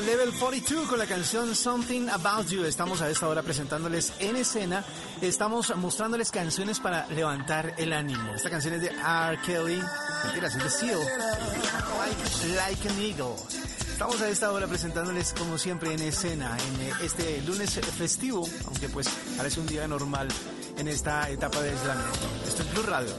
Level 42 con la canción Something About You. Estamos a esta hora presentándoles en escena. Estamos mostrándoles canciones para levantar el ánimo. Esta canción es de R. Kelly. Es de Seal. Like, like an Eagle. Estamos a esta hora presentándoles como siempre en escena en eh, este lunes festivo, aunque pues parece un día normal en esta etapa de aislamiento. Esto es Blue Radio.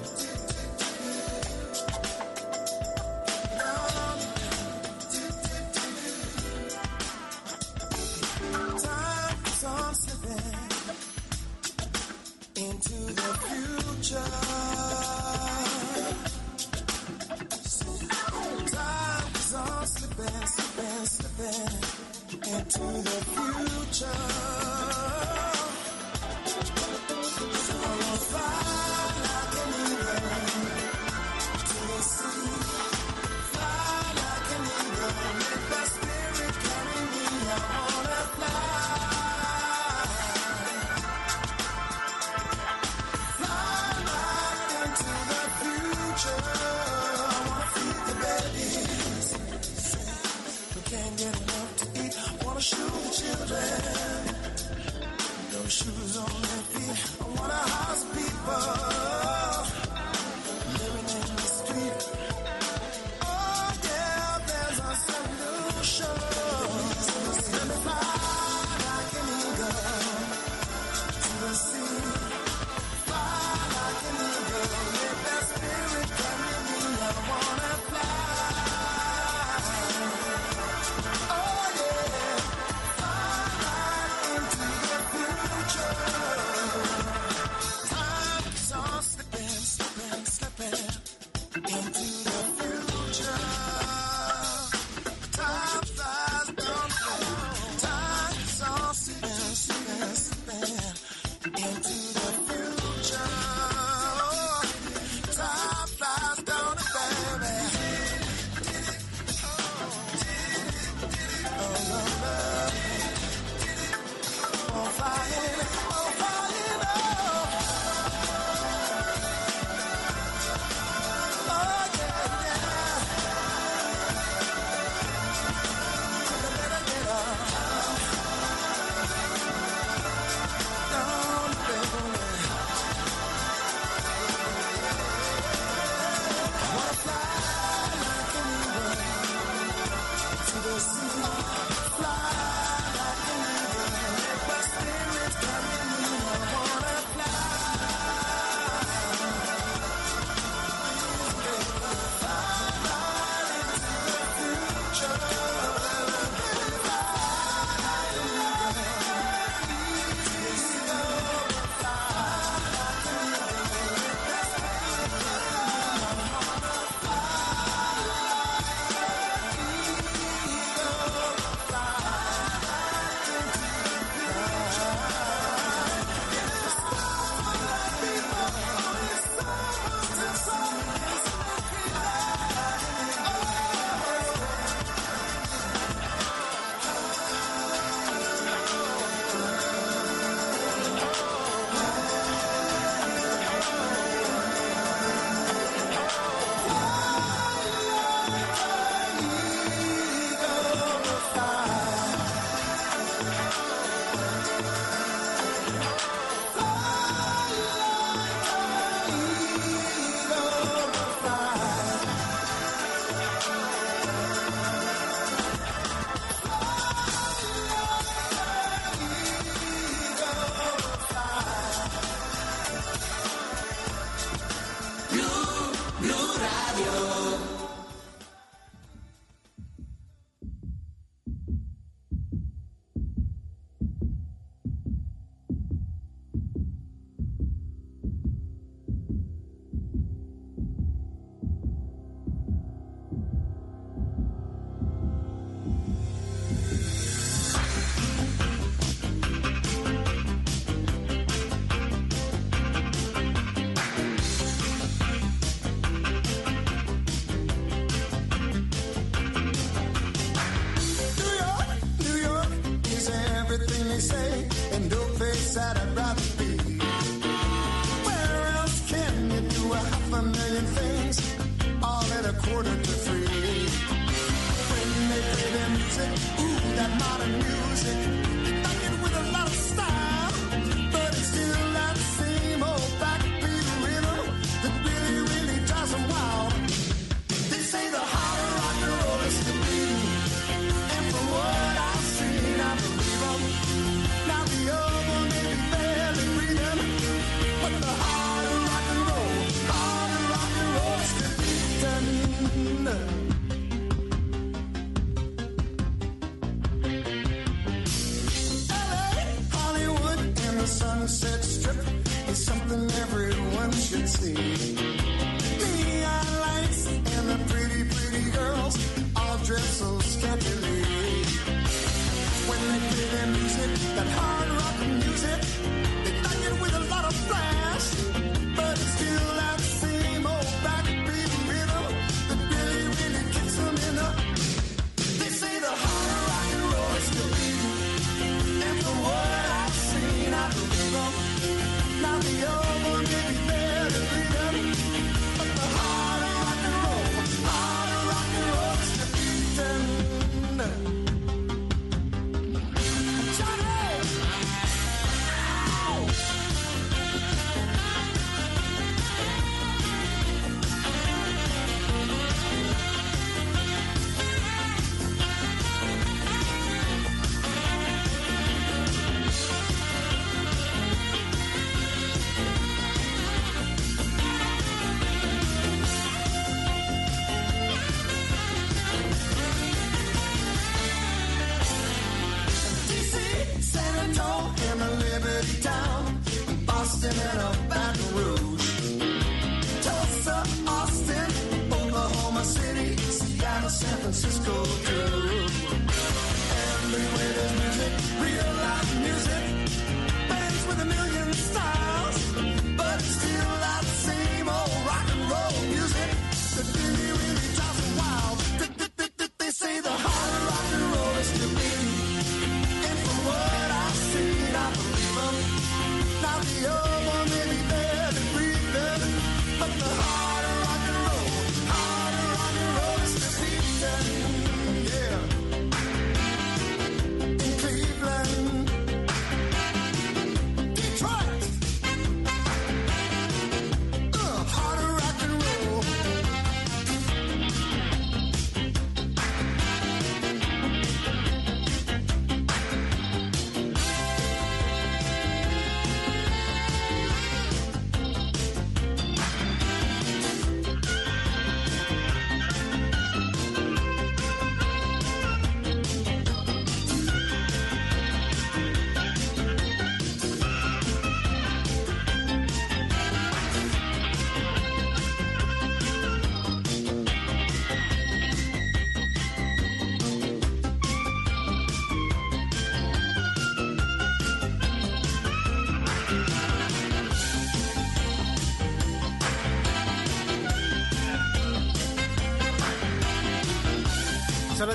Music, that hard rock music,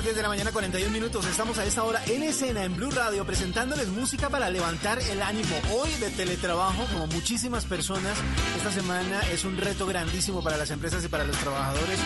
las 10 de la mañana, 41 minutos. Estamos a esta hora en escena en Blue Radio presentándoles música para levantar el ánimo. Hoy de teletrabajo, como muchísimas personas, esta semana es un reto grandísimo para las empresas y para los trabajadores.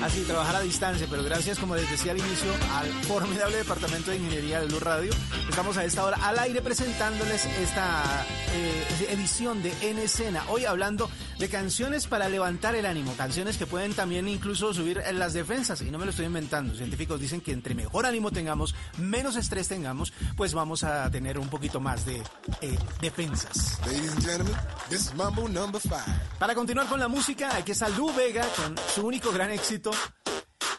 Así, trabajar a distancia, pero gracias, como les decía al inicio, al formidable departamento de ingeniería de Blue Radio. Estamos a esta hora al aire presentándoles esta eh, edición de En Escena. Hoy hablando de canciones para levantar el ánimo, canciones que pueden también incluso subir las defensas. Y no me lo estoy inventando, científicos dicen que entre mejor ánimo tengamos, menos estrés tengamos, pues vamos a tener un poquito más de eh, defensas. Ladies and gentlemen, this is Mambo number five. Para continuar con la música, aquí está Lu Vega con su único gran éxito.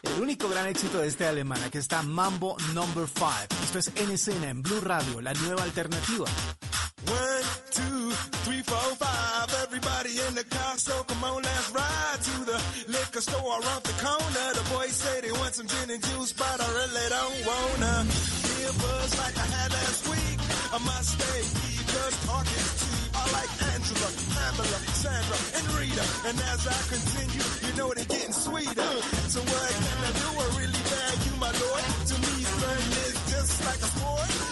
El único gran éxito de este alemán, aquí está Mambo Number 5. Esto es En Escena en Blue Radio, la nueva alternativa. One, two, three, four, in the car, so come on, let's ride to the liquor store around the corner. The boys say they want some gin and juice, but I really don't wanna. Be a buzz like I had last week. I must stay just talking to I like Angela, Pamela, Sandra, and Rita. And as I continue, you know they're getting sweeter. So what can I do? I really you, my lord. To me, flirting is just like a sport.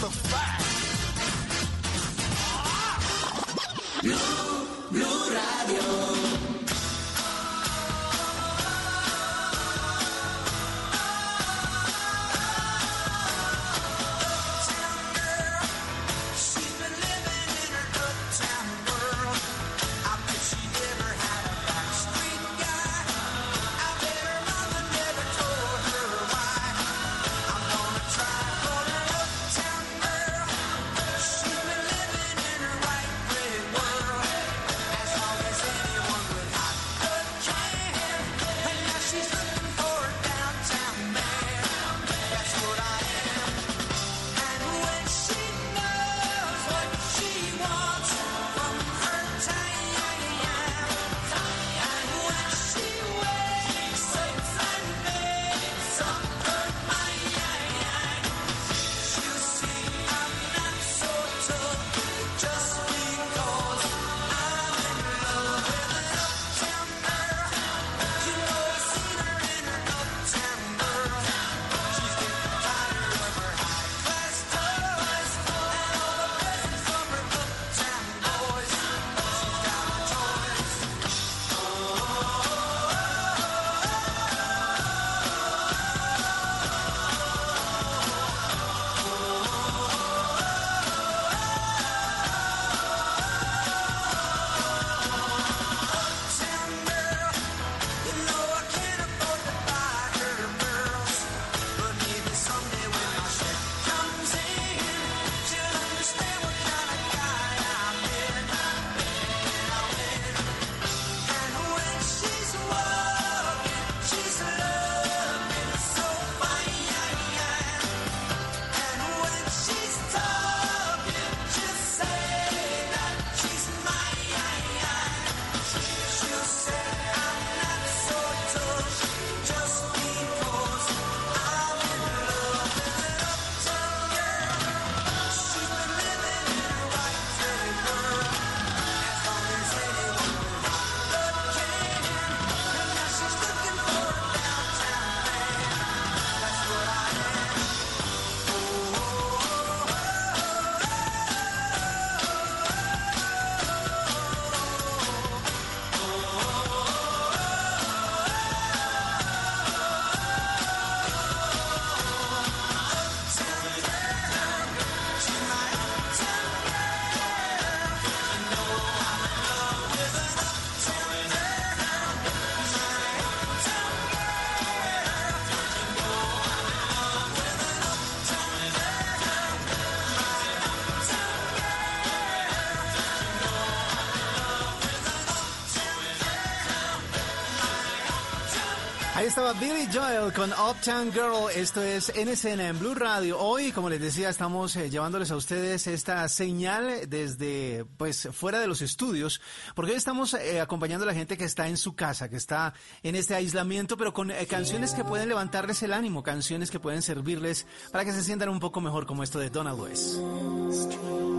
Mambo number five. estaba Billy Joel con Uptown Girl. Esto es NSN en Blue Radio. Hoy, como les decía, estamos eh, llevándoles a ustedes esta señal desde, pues, fuera de los estudios, porque hoy estamos eh, acompañando a la gente que está en su casa, que está en este aislamiento, pero con eh, canciones que pueden levantarles el ánimo, canciones que pueden servirles para que se sientan un poco mejor, como esto de Donald West.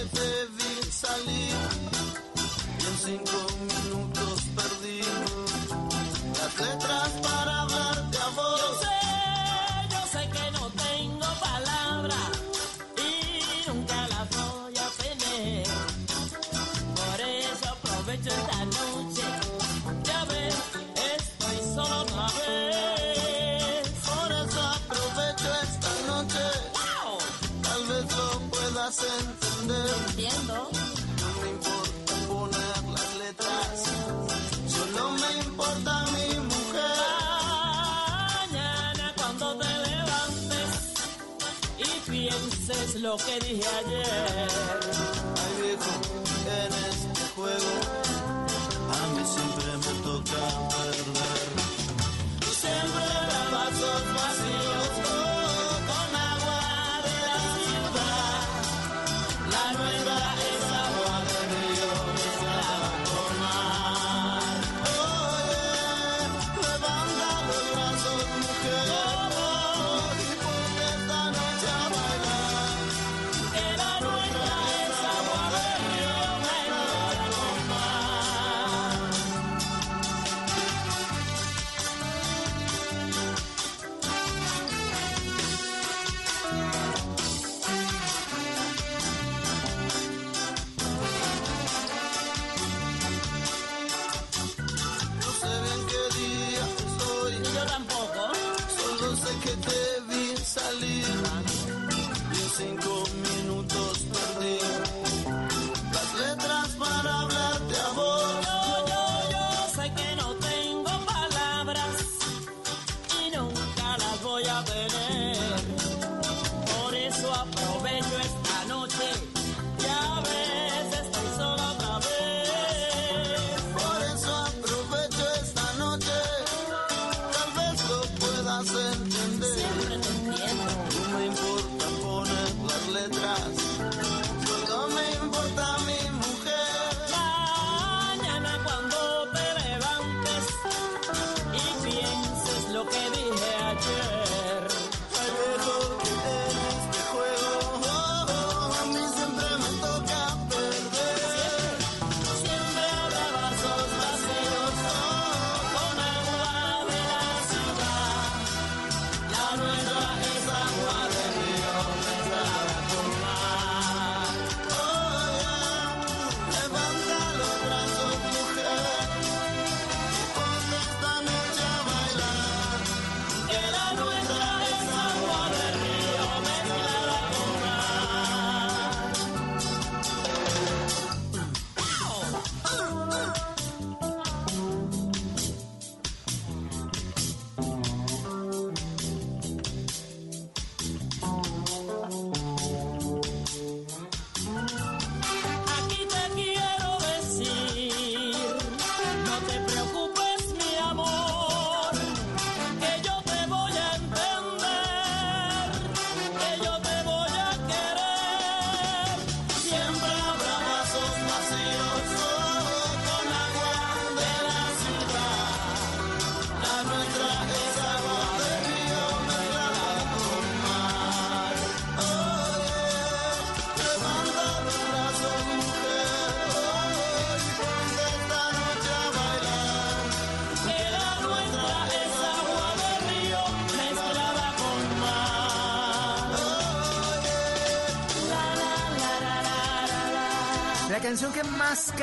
que te vi salir. Y en cinco lo que dije ayer. Ay viejo, en este juego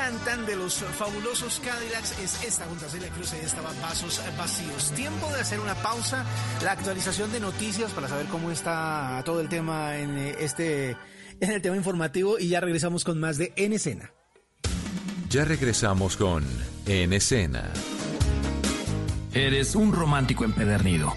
cantan de los fabulosos Cadillacs es esta junto a Celia Cruz. Ahí estaba Vasos Vacíos. Tiempo de hacer una pausa. La actualización de noticias para saber cómo está todo el tema en eh, este en el tema informativo y ya regresamos con más de En Escena. Ya regresamos con En Escena. Eres un romántico empedernido.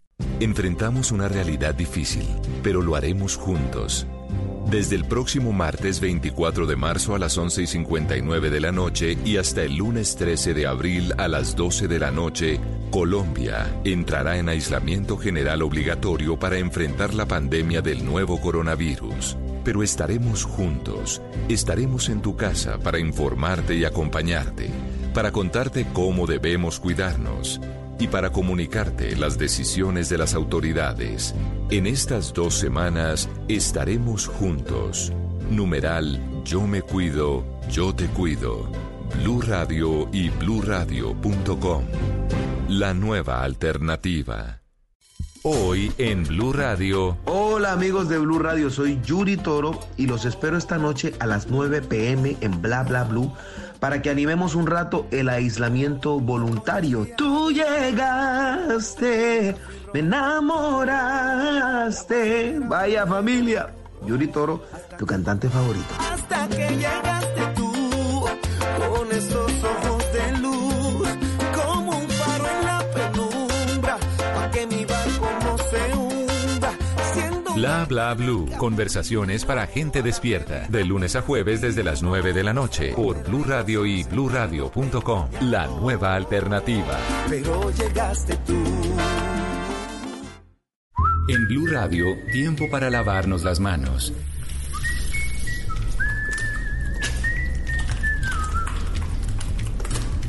Enfrentamos una realidad difícil, pero lo haremos juntos. Desde el próximo martes 24 de marzo a las 11 y 59 de la noche y hasta el lunes 13 de abril a las 12 de la noche, Colombia entrará en aislamiento general obligatorio para enfrentar la pandemia del nuevo coronavirus. Pero estaremos juntos, estaremos en tu casa para informarte y acompañarte, para contarte cómo debemos cuidarnos y para comunicarte las decisiones de las autoridades. En estas dos semanas estaremos juntos. Numeral Yo me cuido, yo te cuido. Blue Radio y bluradio.com. La nueva alternativa. Hoy en Blue Radio. Hola amigos de Blue Radio, soy Yuri Toro y los espero esta noche a las 9 pm en Bla Bla Blue para que animemos un rato el aislamiento voluntario. Tú llegaste, me enamoraste. Vaya familia. Yuri Toro, tu cantante favorito. Hasta que llegaste tú, con esos Bla Bla Blue. Conversaciones para gente despierta. De lunes a jueves desde las 9 de la noche. Por Blue Radio y bluradio.com. La nueva alternativa. pero llegaste tú. En Blue Radio, tiempo para lavarnos las manos.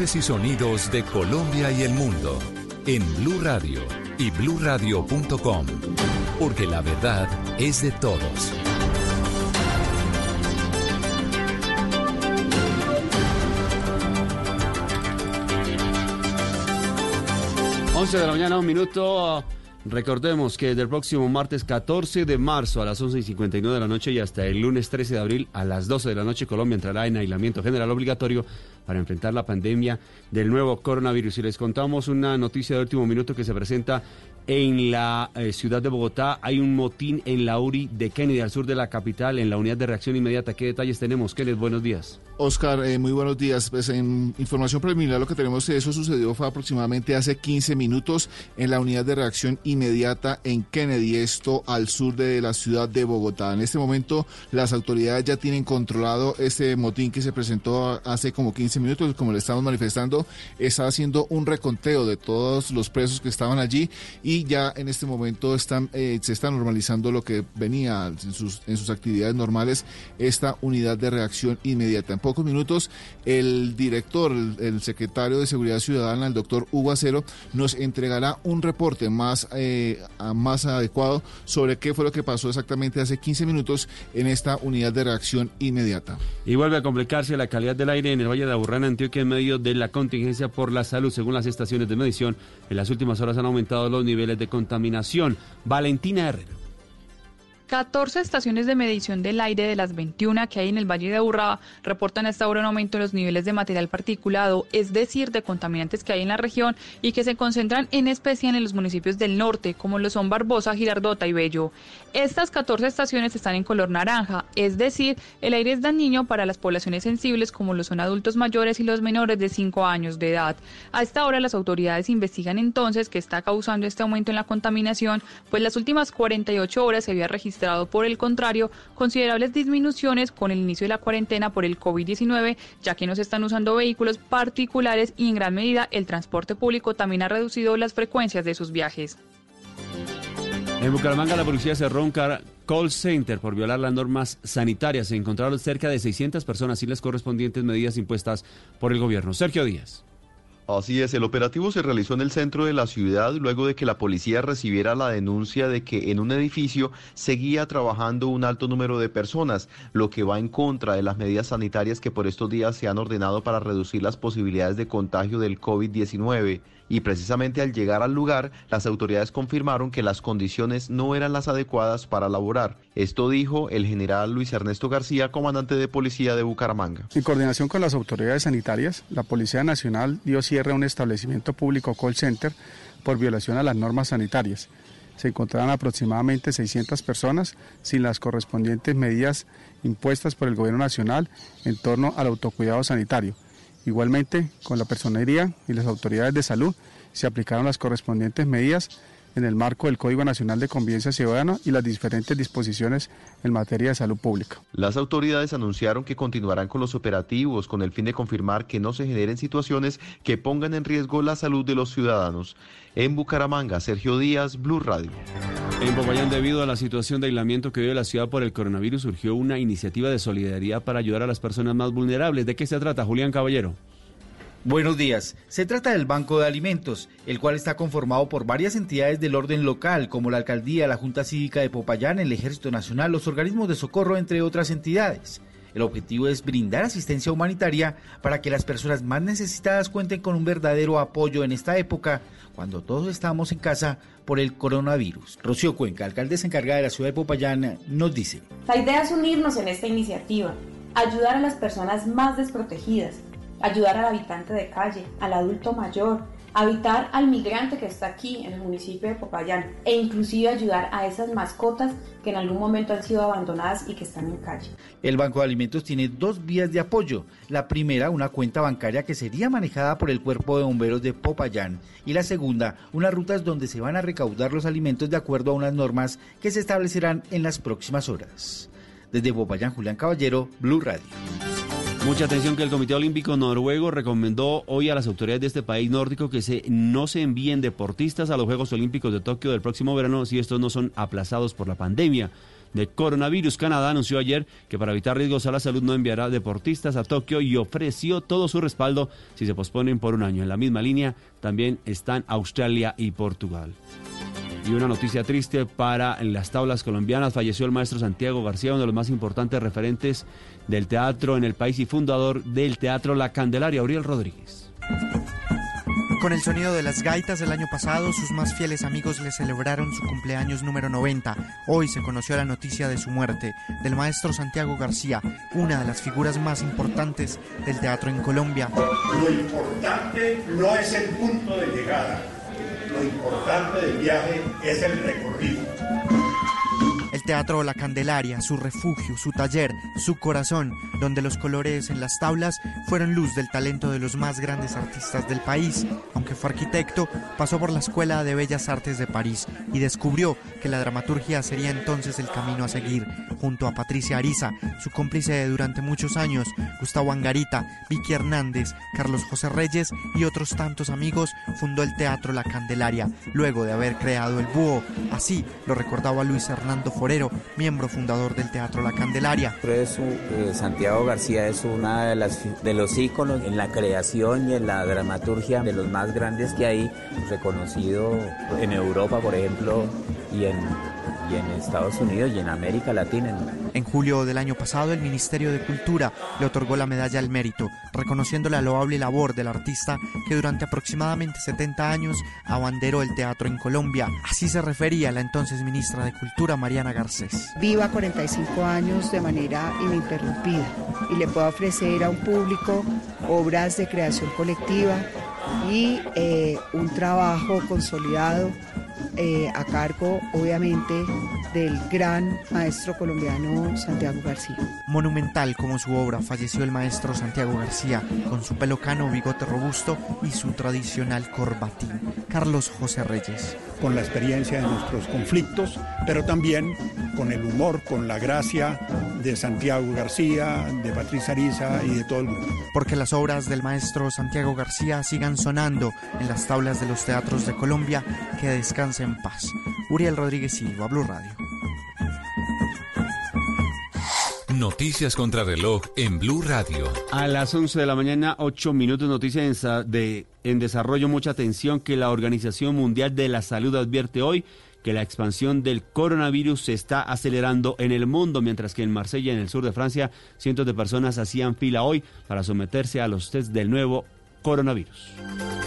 Y sonidos de Colombia y el mundo en Blue Radio y bluradio.com, porque la verdad es de todos. Once de la mañana, un minuto. Recordemos que del próximo martes 14 de marzo a las 11 y 59 de la noche y hasta el lunes 13 de abril a las 12 de la noche Colombia entrará en aislamiento general obligatorio para enfrentar la pandemia del nuevo coronavirus. Y les contamos una noticia de último minuto que se presenta en la eh, ciudad de Bogotá. Hay un motín en la URI de Kennedy, al sur de la capital, en la unidad de reacción inmediata. ¿Qué detalles tenemos? Kenneth, buenos días. Oscar, eh, muy buenos días. Pues en información preliminar lo que tenemos de eso sucedió fue aproximadamente hace 15 minutos en la unidad de reacción inmediata en Kennedy, esto al sur de la ciudad de Bogotá. En este momento las autoridades ya tienen controlado este motín que se presentó hace como 15 minutos, como le estamos manifestando, está haciendo un reconteo de todos los presos que estaban allí y ya en este momento están, eh, se está normalizando lo que venía en sus, actividades normales, esta unidad de reacción inmediata. En pocos minutos, el director, el, secretario de Seguridad Ciudadana, el doctor Hugo Acero, nos entregará un reporte más, eh, más adecuado sobre qué fue lo que pasó exactamente hace 15 minutos en esta unidad de reacción inmediata. Y vuelve a complicarse la calidad del aire en el Valle de Aburrá, en Antioquia, en medio de la contingencia por la salud. Según las estaciones de medición, en las últimas horas han aumentado los niveles de contaminación. Valentina Herrera. 14 estaciones de medición del aire de las 21 que hay en el Valle de Aburrá reportan hasta ahora un aumento en los niveles de material particulado, es decir, de contaminantes que hay en la región y que se concentran en especial en los municipios del norte, como lo son Barbosa, Girardota y Bello. Estas 14 estaciones están en color naranja, es decir, el aire es dañino para las poblaciones sensibles como lo son adultos mayores y los menores de 5 años de edad. A esta hora las autoridades investigan entonces qué está causando este aumento en la contaminación, pues las últimas 48 horas se había registrado por el contrario considerables disminuciones con el inicio de la cuarentena por el COVID-19, ya que no se están usando vehículos particulares y en gran medida el transporte público también ha reducido las frecuencias de sus viajes. En Bucaramanga la policía cerró un call center por violar las normas sanitarias. Se encontraron cerca de 600 personas y las correspondientes medidas impuestas por el gobierno. Sergio Díaz. Así es, el operativo se realizó en el centro de la ciudad luego de que la policía recibiera la denuncia de que en un edificio seguía trabajando un alto número de personas, lo que va en contra de las medidas sanitarias que por estos días se han ordenado para reducir las posibilidades de contagio del COVID-19. Y precisamente al llegar al lugar, las autoridades confirmaron que las condiciones no eran las adecuadas para laborar. Esto dijo el general Luis Ernesto García, comandante de policía de Bucaramanga. En coordinación con las autoridades sanitarias, la Policía Nacional dio cierre a un establecimiento público call center por violación a las normas sanitarias. Se encontraban aproximadamente 600 personas sin las correspondientes medidas impuestas por el Gobierno Nacional en torno al autocuidado sanitario. Igualmente, con la personería y las autoridades de salud se aplicaron las correspondientes medidas en el marco del Código Nacional de Convivencia Ciudadana y las diferentes disposiciones en materia de salud pública. Las autoridades anunciaron que continuarán con los operativos con el fin de confirmar que no se generen situaciones que pongan en riesgo la salud de los ciudadanos. En Bucaramanga, Sergio Díaz, Blue Radio. En Popayán, debido a la situación de aislamiento que vive la ciudad por el coronavirus, surgió una iniciativa de solidaridad para ayudar a las personas más vulnerables. ¿De qué se trata, Julián Caballero? Buenos días. Se trata del Banco de Alimentos, el cual está conformado por varias entidades del orden local, como la Alcaldía, la Junta Cívica de Popayán, el Ejército Nacional, los organismos de socorro, entre otras entidades. El objetivo es brindar asistencia humanitaria para que las personas más necesitadas cuenten con un verdadero apoyo en esta época, cuando todos estamos en casa por el coronavirus. Rocío Cuenca, alcaldesa encargada de la ciudad de Popayán, nos dice. La idea es unirnos en esta iniciativa, ayudar a las personas más desprotegidas, ayudar al habitante de calle, al adulto mayor, habitar al migrante que está aquí en el municipio de Popayán e inclusive ayudar a esas mascotas que en algún momento han sido abandonadas y que están en calle. El Banco de Alimentos tiene dos vías de apoyo. La primera, una cuenta bancaria que sería manejada por el Cuerpo de Bomberos de Popayán. Y la segunda, unas rutas donde se van a recaudar los alimentos de acuerdo a unas normas que se establecerán en las próximas horas. Desde Popayán, Julián Caballero, Blue Radio. Mucha atención que el Comité Olímpico Noruego recomendó hoy a las autoridades de este país nórdico que se, no se envíen deportistas a los Juegos Olímpicos de Tokio del próximo verano si estos no son aplazados por la pandemia de coronavirus. Canadá anunció ayer que para evitar riesgos a la salud no enviará deportistas a Tokio y ofreció todo su respaldo si se posponen por un año. En la misma línea también están Australia y Portugal. Y una noticia triste para las tablas colombianas. Falleció el maestro Santiago García, uno de los más importantes referentes del teatro en el país y fundador del Teatro La Candelaria, Uriel Rodríguez. Con el sonido de las gaitas del año pasado, sus más fieles amigos le celebraron su cumpleaños número 90. Hoy se conoció la noticia de su muerte, del maestro Santiago García, una de las figuras más importantes del teatro en Colombia. Lo importante no es el punto de llegada, lo importante del viaje es el recorrido. Teatro La Candelaria, su refugio, su taller, su corazón, donde los colores en las tablas fueron luz del talento de los más grandes artistas del país. Aunque fue arquitecto, pasó por la Escuela de Bellas Artes de París y descubrió que la dramaturgia sería entonces el camino a seguir. Junto a Patricia Ariza, su cómplice de durante muchos años, Gustavo Angarita, Vicky Hernández, Carlos José Reyes y otros tantos amigos, fundó el Teatro La Candelaria, luego de haber creado el Búho. Así lo recordaba Luis Hernando Forero, miembro fundador del Teatro La Candelaria. Eh, Santiago García es una de, las, de los íconos en la creación y en la dramaturgia de los más grandes que hay, reconocido en Europa, por ejemplo, y en, y en Estados Unidos y en América Latina. En julio del año pasado, el Ministerio de Cultura le otorgó la medalla al mérito, reconociendo la loable labor del artista que durante aproximadamente 70 años abanderó el teatro en Colombia. Así se refería la entonces ministra de Cultura, Mariana Viva 45 años de manera ininterrumpida y le puedo ofrecer a un público obras de creación colectiva y eh, un trabajo consolidado eh, a cargo, obviamente, del gran maestro colombiano Santiago García. Monumental como su obra, falleció el maestro Santiago García, con su pelo cano, bigote robusto y su tradicional corbatín. Carlos José Reyes. Con la experiencia de nuestros conflictos, pero también con el humor, con la gracia de Santiago García, de Patricia Ariza y de todo el mundo. Porque las obras del maestro Santiago García sigan sonando en las tablas de los teatros de Colombia, que descanse en paz. Uriel Rodríguez Silva, Blue Radio. Noticias contra reloj en Blue Radio. A las 11 de la mañana, 8 minutos, noticias en, de, en desarrollo. Mucha atención que la Organización Mundial de la Salud advierte hoy que la expansión del coronavirus se está acelerando en el mundo, mientras que en Marsella, en el sur de Francia, cientos de personas hacían fila hoy para someterse a los test del nuevo coronavirus.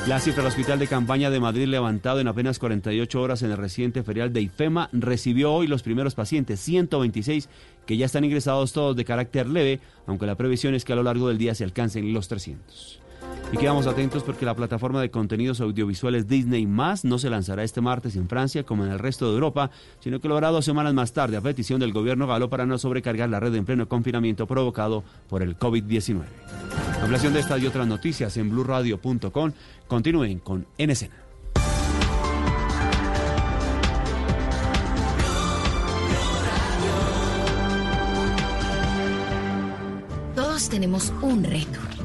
La cifra del Hospital de Campaña de Madrid, levantado en apenas 48 horas en el reciente ferial de IFEMA, recibió hoy los primeros pacientes, 126, que ya están ingresados todos de carácter leve, aunque la previsión es que a lo largo del día se alcancen los 300. Y quedamos atentos porque la plataforma de contenidos audiovisuales Disney Más no se lanzará este martes en Francia como en el resto de Europa, sino que lo hará dos semanas más tarde a petición del gobierno galo para no sobrecargar la red en pleno confinamiento provocado por el COVID-19. Ampliación de esta y otras noticias en blurradio.com. Continúen con En Escena. Todos tenemos un reto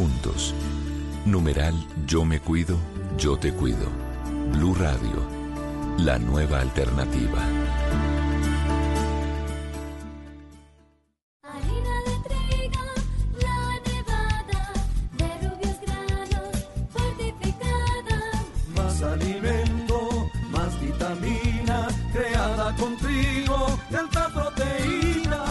juntos. Numeral Yo me cuido, yo te cuido. Blue Radio, la nueva alternativa.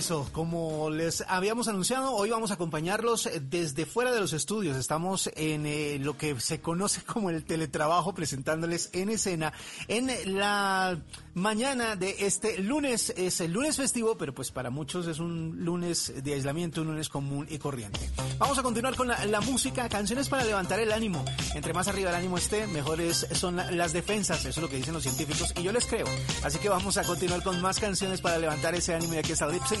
Regreso. Como les habíamos anunciado, hoy vamos a acompañarlos desde fuera de los estudios. Estamos en eh, lo que se conoce como el teletrabajo, presentándoles en escena en la mañana de este lunes. Es el lunes festivo, pero pues para muchos es un lunes de aislamiento, un lunes común y corriente. Vamos a continuar con la, música, canciones para levantar el ánimo. Entre más arriba el ánimo esté, mejores son la- las defensas. Eso es lo que dicen los científicos y yo les creo. Así que vamos a continuar con más canciones para levantar ese ánimo y aquí está Lip Sync.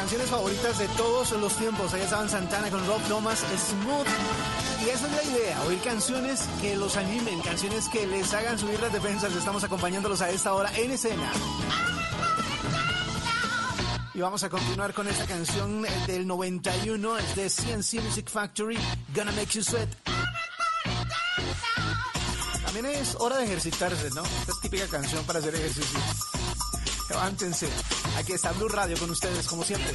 canciones favoritas de todos los tiempos. Ahí estaban Santana con Rob Thomas, Smooth. Y esa es la idea, oír canciones que los animen, canciones que les hagan subir las defensas. Estamos acompañándolos a esta hora en escena. Y vamos a continuar con esta canción del 91, es de CNC Music Factory, Gonna Make You Sweat. También es hora de ejercitarse, ¿no? Esta es típica canción para hacer ejercicio aváncense. Aquí está Blue Radio con ustedes, como siempre.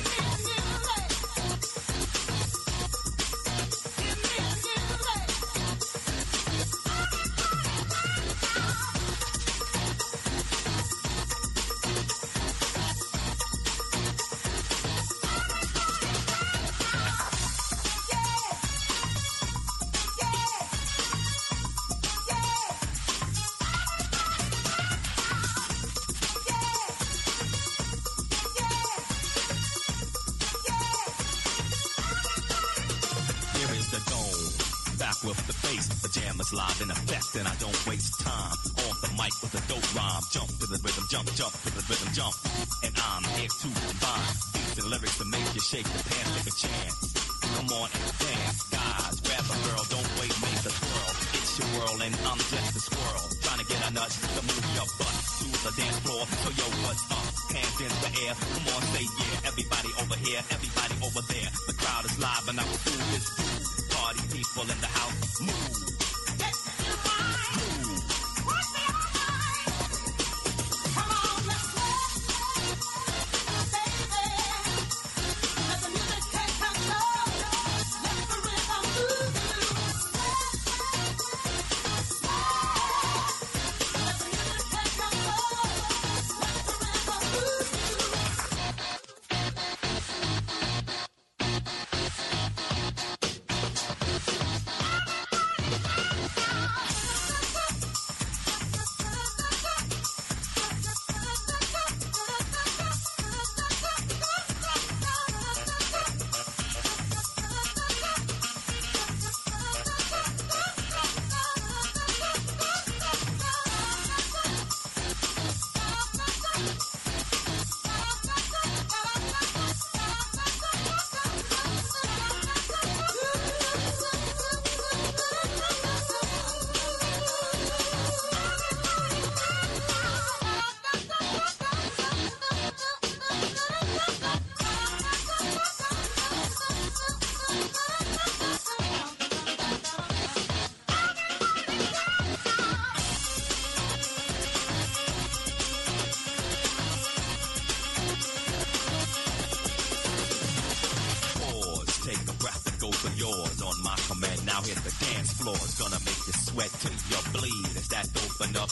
Take your bleed. Is that open up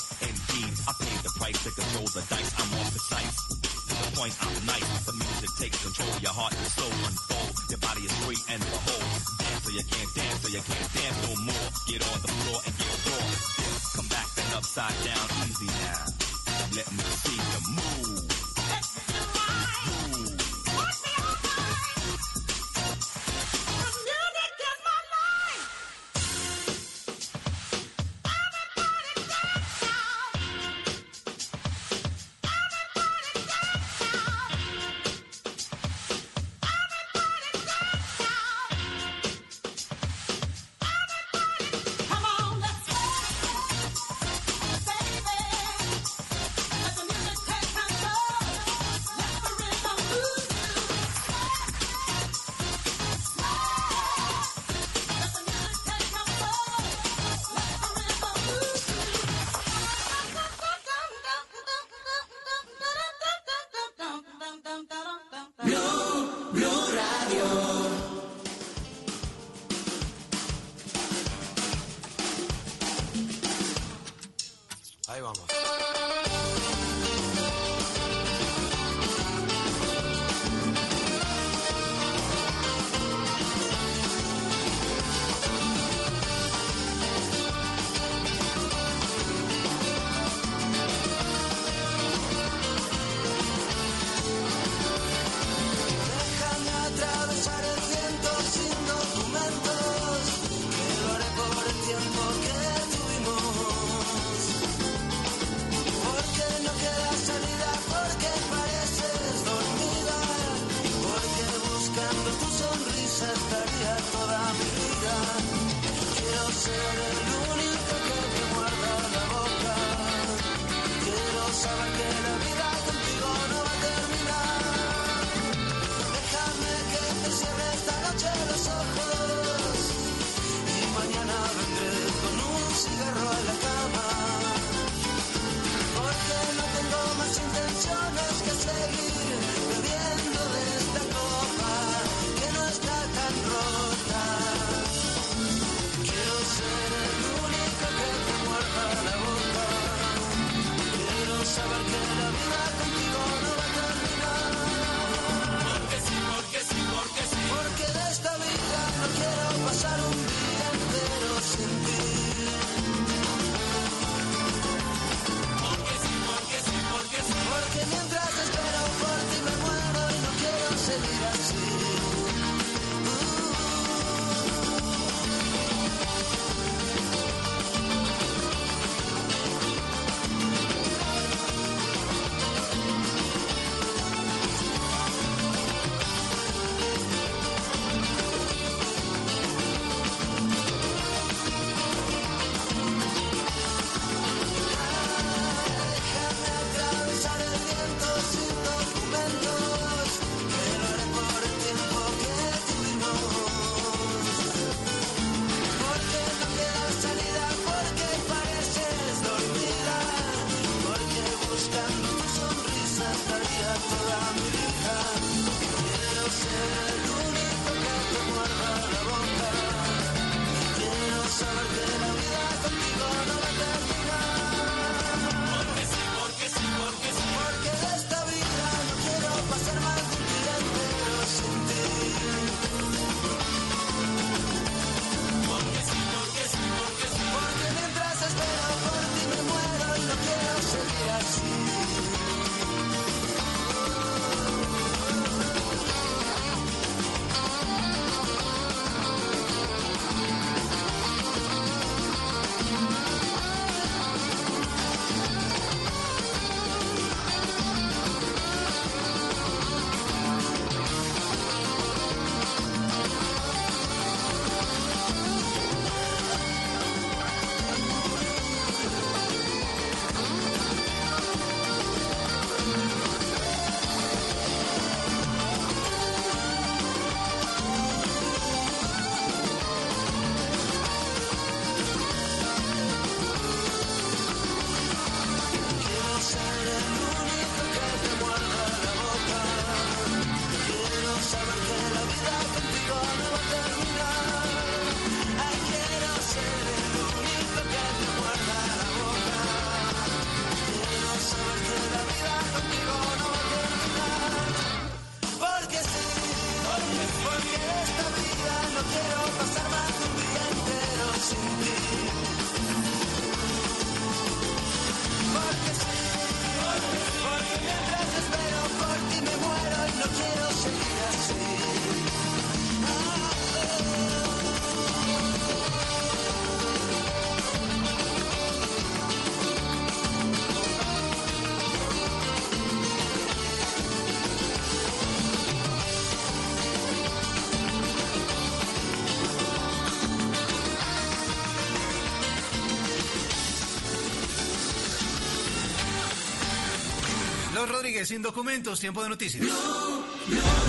Rodríguez, sin documentos, tiempo de noticias.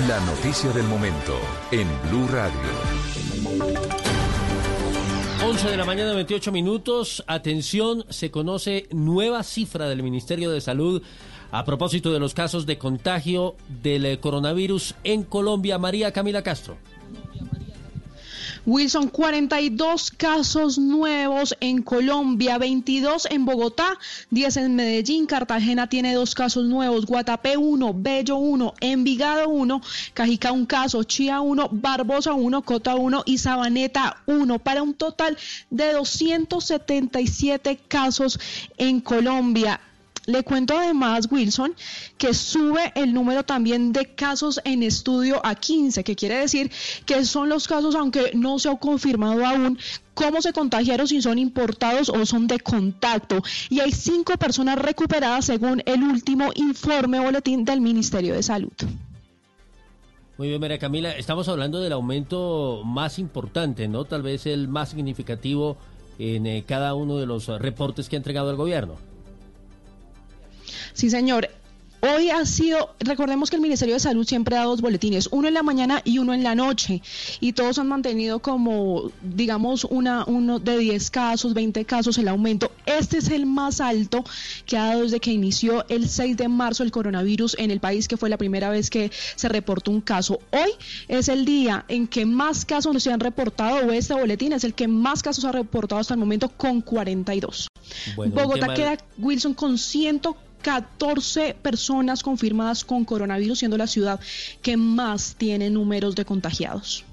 La noticia del momento en Blue Radio. 11 de la mañana, 28 minutos. Atención, se conoce nueva cifra del Ministerio de Salud a propósito de los casos de contagio del eh, coronavirus en Colombia. María Camila Castro. Wilson, 42 casos nuevos en Colombia, 22 en Bogotá, 10 en Medellín, Cartagena tiene dos casos nuevos, Guatapé 1, Bello 1, Envigado 1, Cajica un caso, Chía 1, Barbosa 1, Cota 1 y Sabaneta 1, para un total de 277 casos en Colombia. Le cuento además, Wilson, que sube el número también de casos en estudio a 15, que quiere decir que son los casos, aunque no se ha confirmado aún cómo se contagiaron, si son importados o son de contacto. Y hay cinco personas recuperadas según el último informe boletín del Ministerio de Salud. Muy bien, María Camila, estamos hablando del aumento más importante, ¿no? Tal vez el más significativo en eh, cada uno de los reportes que ha entregado el gobierno. Sí, señor. Hoy ha sido, recordemos que el Ministerio de Salud siempre da dos boletines, uno en la mañana y uno en la noche, y todos han mantenido como, digamos, una, uno de 10 casos, 20 casos el aumento. Este es el más alto que ha dado desde que inició el 6 de marzo el coronavirus en el país, que fue la primera vez que se reportó un caso. Hoy es el día en que más casos se han reportado, o este boletín es el que más casos ha reportado hasta el momento con 42. Bueno, Bogotá queda, Wilson, con 114 personas confirmadas con coronavirus, siendo la ciudad que más tiene números de contagiados.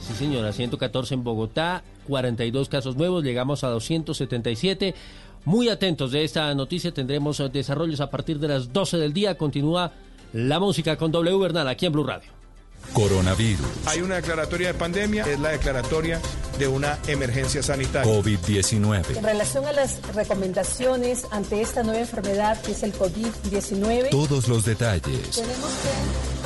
Sí, señora, 114 en Bogotá, 42 casos nuevos, llegamos a 277. Muy atentos de esta noticia, tendremos eh, desarrollos a partir de las 12 del día. Continúa la música con W Bernal aquí en Blue Radio. Coronavirus, Hay una declaratoria de pandemia, es la declaratoria de una emergencia sanitaria. COVID-19. En relación a las recomendaciones ante esta nueva enfermedad que es el COVID-19, Todos los detalles, tenemos que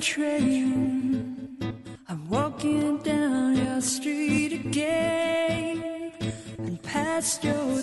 train. I'm walking down your street again and past your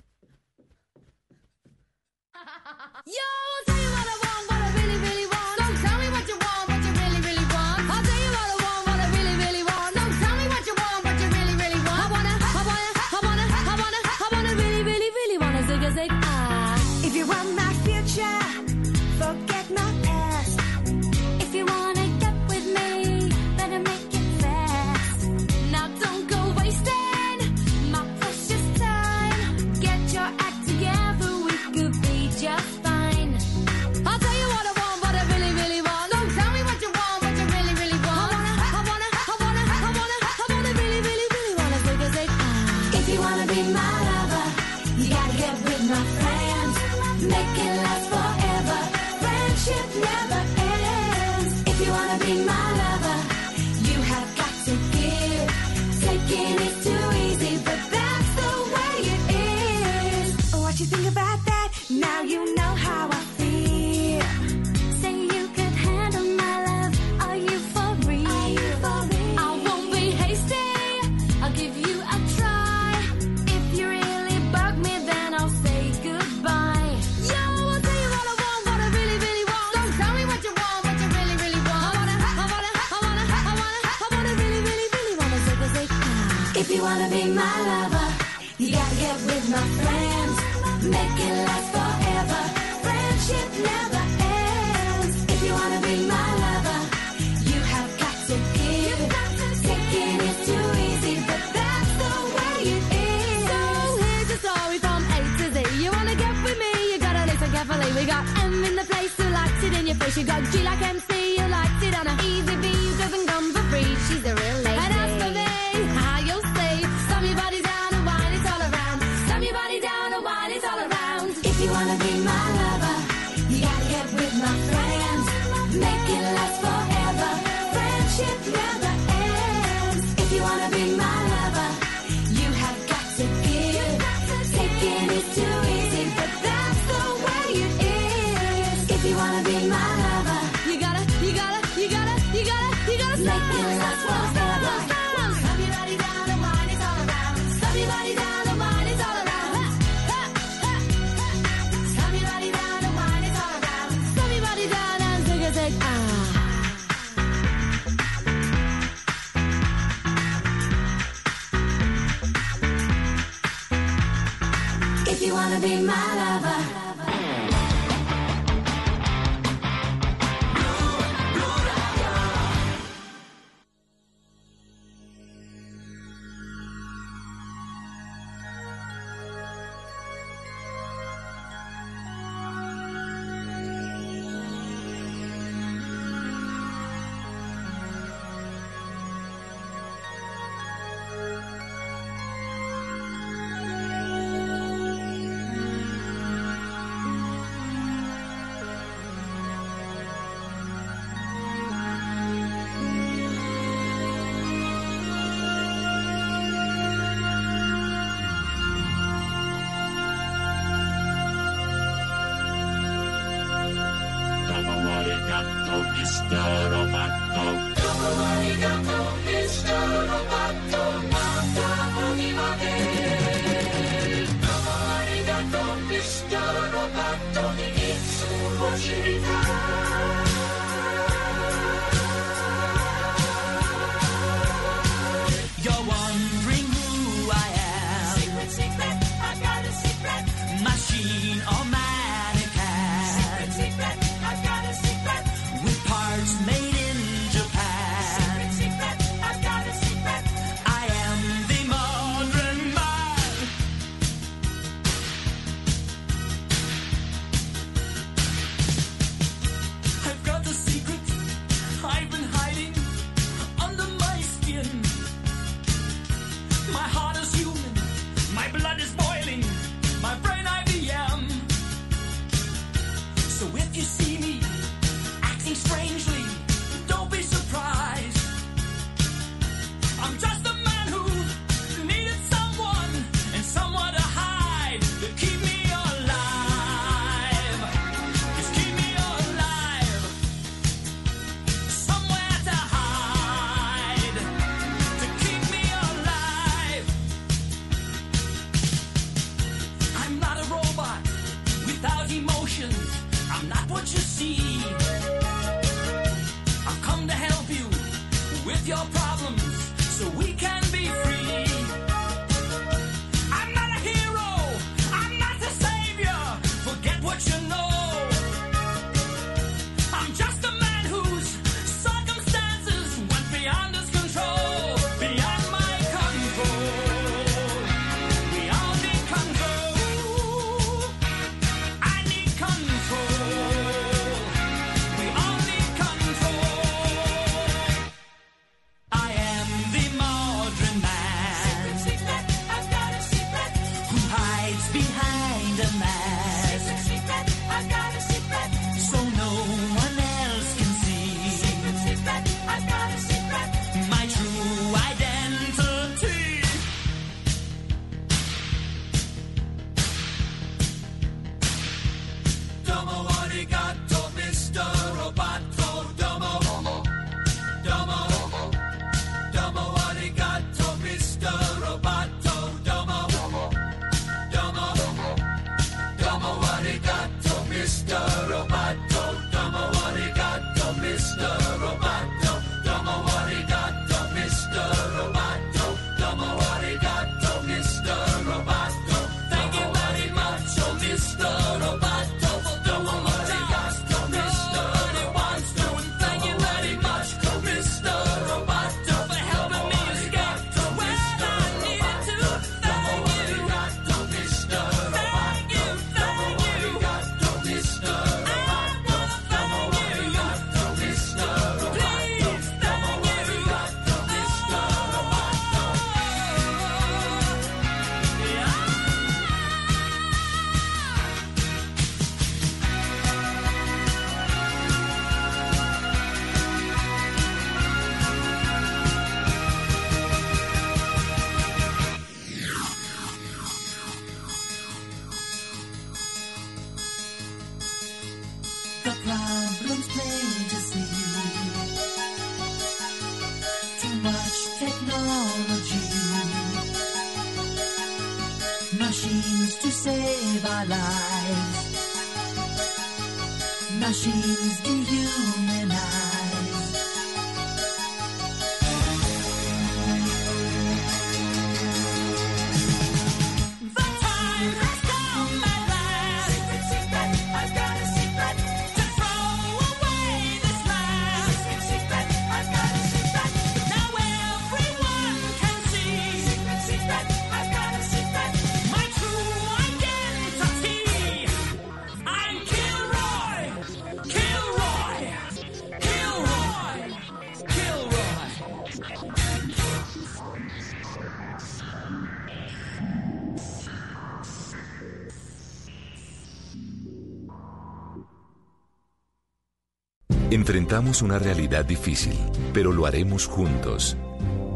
Enfrentamos una realidad difícil, pero lo haremos juntos.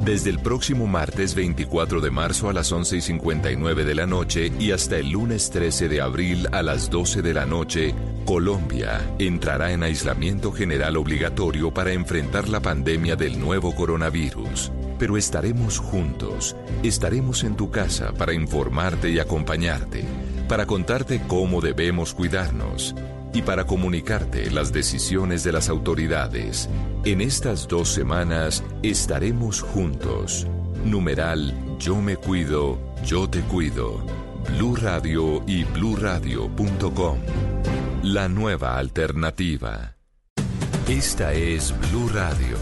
Desde el próximo martes 24 de marzo a las 11 y 59 de la noche y hasta el lunes 13 de abril a las 12 de la noche, Colombia entrará en aislamiento general obligatorio para enfrentar la pandemia del nuevo coronavirus. Pero estaremos juntos, estaremos en tu casa para informarte y acompañarte, para contarte cómo debemos cuidarnos y para comunicarte las decisiones de las autoridades. En estas dos semanas estaremos juntos. Numeral Yo me cuido, yo te cuido. Blue Radio y bluradio.com. La nueva alternativa. Esta es Blue Radio.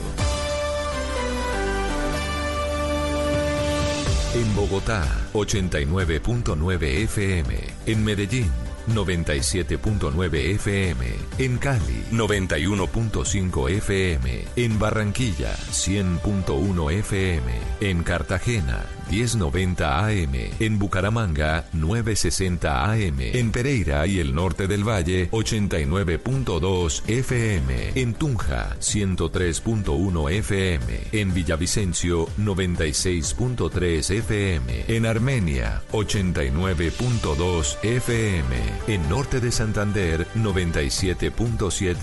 En Bogotá, 89.9 FM. En Medellín, 97.9 FM. En Cali, 91.5 FM. En Barranquilla, 100.1 FM. En Cartagena, 1090 AM. En Bucaramanga, 960 AM. En Pereira y el norte del Valle, 89.2 FM. En Tunja, 103.1 FM. En Villavicencio, 96.3 FM. En Armenia, 89.2 FM. En Norte de Santander, 97.7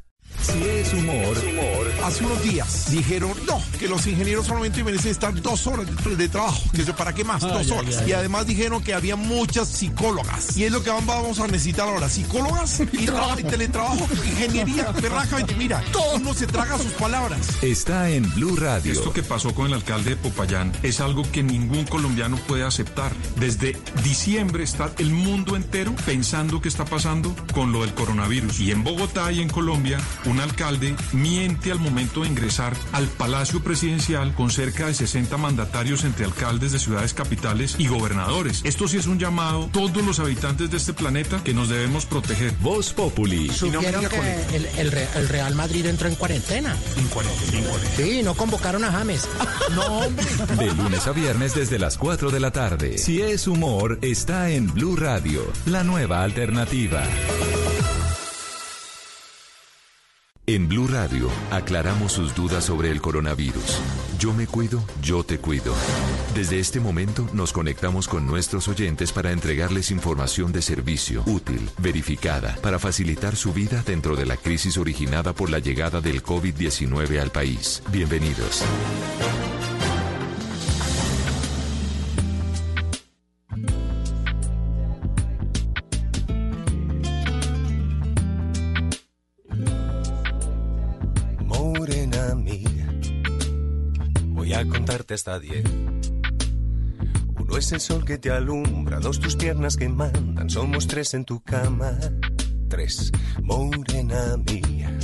Si es humor, hace unos días dijeron no, que los ingenieros solamente merecen estar dos horas de, de trabajo. Que ¿Para qué más? Ay, dos ay, horas. ay. Y además dijeron que había muchas psicólogas. Y es lo que vamos a necesitar ahora: psicólogas y, trabajo, y teletrabajo, ingeniería. Berrajamente, mira, todo uno se traga sus palabras. Está en Blue Radio. Esto que pasó con el alcalde de Popayán es algo que ningún colombiano puede aceptar. Desde diciembre está el mundo entero pensando qué está pasando con lo del coronavirus. Y en Bogotá y en Colombia, un alcalde miente al momento de ingresar al Palacio Presidencial con cerca de 60 mandatarios entre alcaldes de ciudades capitales y gobernadores. Esto sí es un llamado a todos los habitantes de este planeta que nos debemos proteger. Voz Populi. Supieron que el, el Re- el Real Madrid entró en cuarentena. En cuarentena. Sí, no convocaron a James. No, hombre. De lunes a viernes desde las 4 de la tarde. Si es humor, está en Blue Radio, la nueva alternativa. En Blue Radio aclaramos sus dudas sobre el coronavirus. Yo me cuido, yo te cuido. Desde este momento nos conectamos con nuestros oyentes para entregarles información de servicio, útil, verificada, para facilitar su vida dentro de la crisis originada por la llegada del COVID-19 al país. Bienvenidos. Contarte hasta diez. Uno es el sol que te alumbra, dos tus piernas que mandan, somos tres en tu cama. Tres, morena mía,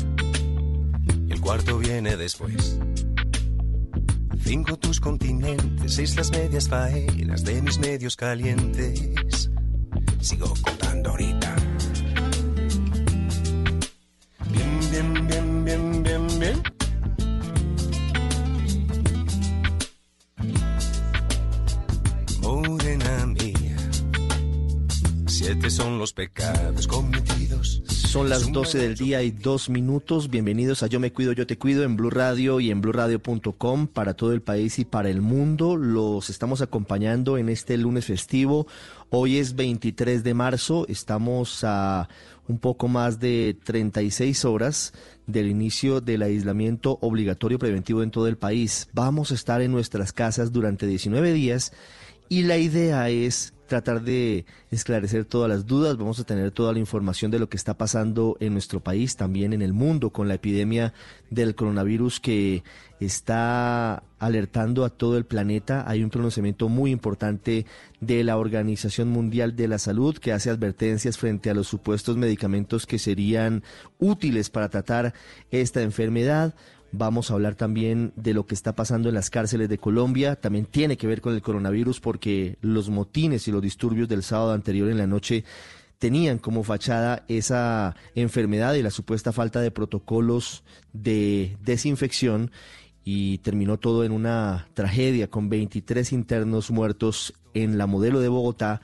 y el cuarto viene después. Cinco tus continentes, seis las medias faenas de mis medios calientes. Sigo contando ahorita. Son los pecados cometidos. Son las 12 del día y dos minutos. Bienvenidos a Yo Me Cuido, Yo Te Cuido en Blue Radio y en BlueRadio.com para todo el país y para el mundo. Los estamos acompañando en este lunes festivo. Hoy es 23 de marzo. Estamos a un poco más de 36 horas del inicio del aislamiento obligatorio preventivo en todo el país. Vamos a estar en nuestras casas durante 19 días y la idea es tratar de esclarecer todas las dudas, vamos a tener toda la información de lo que está pasando en nuestro país, también en el mundo, con la epidemia del coronavirus que está alertando a todo el planeta. Hay un pronunciamiento muy importante de la Organización Mundial de la Salud que hace advertencias frente a los supuestos medicamentos que serían útiles para tratar esta enfermedad. Vamos a hablar también de lo que está pasando en las cárceles de Colombia. También tiene que ver con el coronavirus porque los motines y los disturbios del sábado anterior en la noche tenían como fachada esa enfermedad y la supuesta falta de protocolos de desinfección y terminó todo en una tragedia con 23 internos muertos en la modelo de Bogotá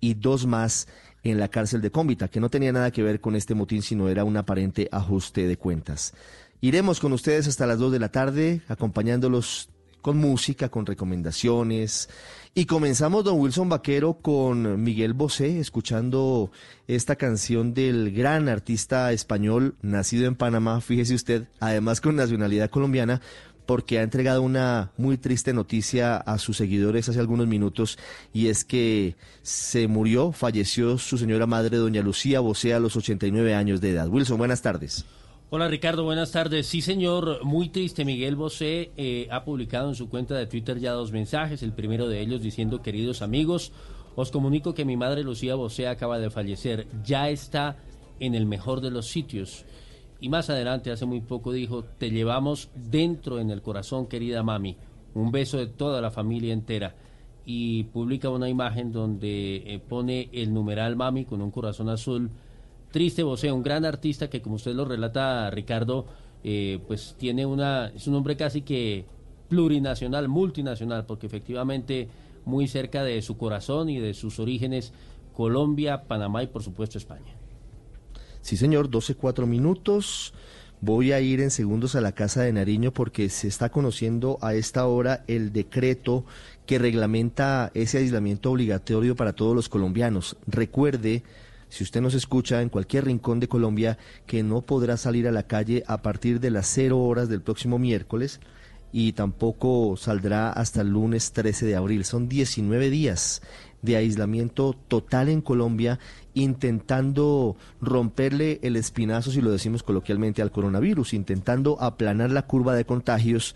y dos más en la cárcel de Cómbita, que no tenía nada que ver con este motín, sino era un aparente ajuste de cuentas. Iremos con ustedes hasta las 2 de la tarde, acompañándolos con música, con recomendaciones. Y comenzamos, don Wilson Vaquero, con Miguel Bosé, escuchando esta canción del gran artista español, nacido en Panamá, fíjese usted, además con nacionalidad colombiana, porque ha entregado una muy triste noticia a sus seguidores hace algunos minutos, y es que se murió, falleció su señora madre, doña Lucía Bosé, a los 89 años de edad. Wilson, buenas tardes. Hola Ricardo, buenas tardes. Sí señor, muy triste. Miguel Bosé eh, ha publicado en su cuenta de Twitter ya dos mensajes. El primero de ellos diciendo, queridos amigos, os comunico que mi madre Lucía Bosé acaba de fallecer. Ya está en el mejor de los sitios. Y más adelante, hace muy poco, dijo, te llevamos dentro en el corazón, querida mami. Un beso de toda la familia entera. Y publica una imagen donde eh, pone el numeral mami con un corazón azul. Triste Bosé, un gran artista que como usted lo relata, Ricardo, eh, pues tiene una, es un hombre casi que plurinacional, multinacional, porque efectivamente muy cerca de su corazón y de sus orígenes, Colombia, Panamá y por supuesto España. Sí, señor, 12, 4 minutos. Voy a ir en segundos a la Casa de Nariño porque se está conociendo a esta hora el decreto que reglamenta ese aislamiento obligatorio para todos los colombianos. Recuerde, si usted nos escucha en cualquier rincón de Colombia, que no podrá salir a la calle a partir de las 0 horas del próximo miércoles y tampoco saldrá hasta el lunes 13 de abril. Son 19 días de aislamiento total en Colombia, intentando romperle el espinazo, si lo decimos coloquialmente, al coronavirus, intentando aplanar la curva de contagios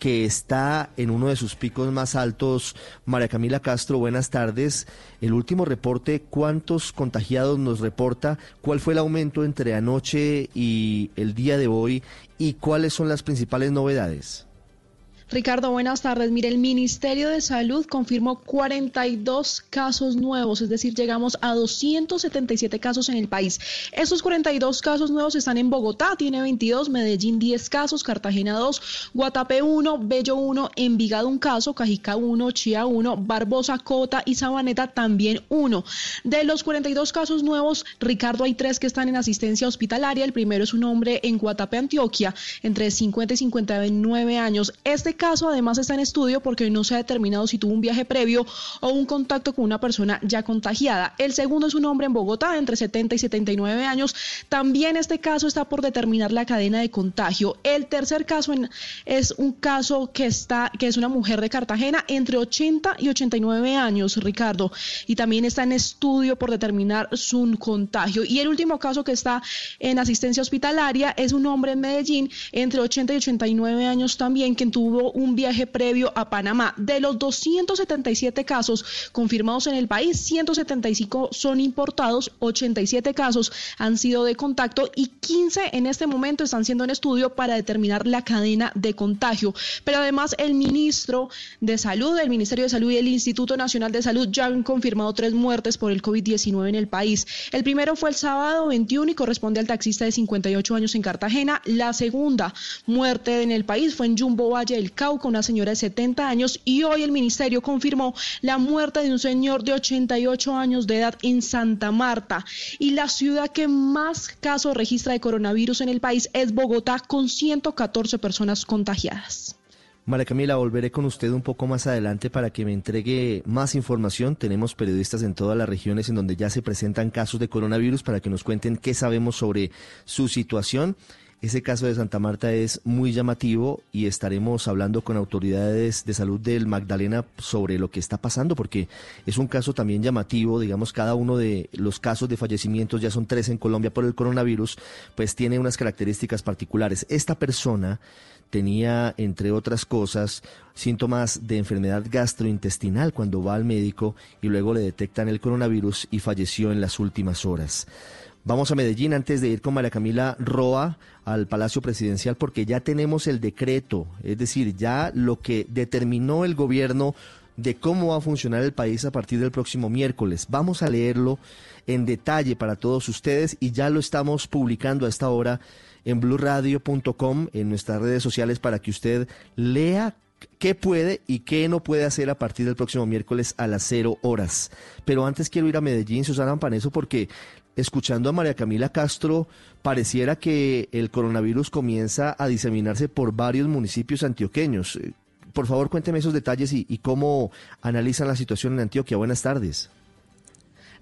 que está en uno de sus picos más altos. María Camila Castro, buenas tardes. El último reporte, ¿cuántos contagiados nos reporta? ¿Cuál fue el aumento entre anoche y el día de hoy? ¿Y cuáles son las principales novedades? Ricardo, buenas tardes. Mire, el Ministerio de Salud confirmó 42 casos nuevos, es decir, llegamos a 277 casos en el país. Estos 42 casos nuevos están en Bogotá, tiene 22, Medellín 10 casos, Cartagena 2, Guatapé 1, Bello 1, Envigado un caso, Cajica 1, Chía 1, Barbosa, Cota y Sabaneta también 1. De los 42 casos nuevos, Ricardo, hay tres que están en asistencia hospitalaria. El primero es un hombre en Guatapé, Antioquia, entre 50 y 59 años. Este caso además está en estudio porque no se ha determinado si tuvo un viaje previo o un contacto con una persona ya contagiada. El segundo es un hombre en Bogotá entre 70 y 79 años. También este caso está por determinar la cadena de contagio. El tercer caso es un caso que está que es una mujer de Cartagena entre 80 y 89 años, Ricardo, y también está en estudio por determinar su contagio. Y el último caso que está en asistencia hospitalaria es un hombre en Medellín entre 80 y 89 años también que tuvo un viaje previo a Panamá. De los 277 casos confirmados en el país, 175 son importados, 87 casos han sido de contacto y 15 en este momento están siendo en estudio para determinar la cadena de contagio. Pero además el ministro de Salud, el Ministerio de Salud y el Instituto Nacional de Salud ya han confirmado tres muertes por el COVID-19 en el país. El primero fue el sábado 21 y corresponde al taxista de 58 años en Cartagena. La segunda muerte en el país fue en Jumbo Valle del Cauca, una señora de 70 años. Y hoy el ministerio confirmó la muerte de un señor de 88 años de edad en Santa Marta. Y la ciudad que más casos registra de coronavirus en el país es Bogotá, con 114 personas contagiadas. María Camila, volveré con usted un poco más adelante para que me entregue más información. Tenemos periodistas en todas las regiones en donde ya se presentan casos de coronavirus para que nos cuenten qué sabemos sobre su situación. Ese caso de Santa Marta es muy llamativo y estaremos hablando con autoridades de salud del Magdalena sobre lo que está pasando, porque es un caso también llamativo, digamos, cada uno de los casos de fallecimientos, ya son tres en Colombia por el coronavirus, pues tiene unas características particulares. Esta persona tenía, entre otras cosas, síntomas de enfermedad gastrointestinal cuando va al médico y luego le detectan el coronavirus y falleció en las últimas horas. Vamos a Medellín antes de ir con María Camila Roa al Palacio Presidencial porque ya tenemos el decreto, es decir, ya lo que determinó el gobierno de cómo va a funcionar el país a partir del próximo miércoles. Vamos a leerlo en detalle para todos ustedes y ya lo estamos publicando a esta hora en blurradio.com, en nuestras redes sociales para que usted lea qué puede y qué no puede hacer a partir del próximo miércoles a las cero horas. Pero antes quiero ir a Medellín, Susana Paneso, porque escuchando a María Camila Castro, pareciera que el coronavirus comienza a diseminarse por varios municipios antioqueños. Eh, Por favor, cuénteme esos detalles y, y cómo analizan la situación en Antioquia. Buenas tardes.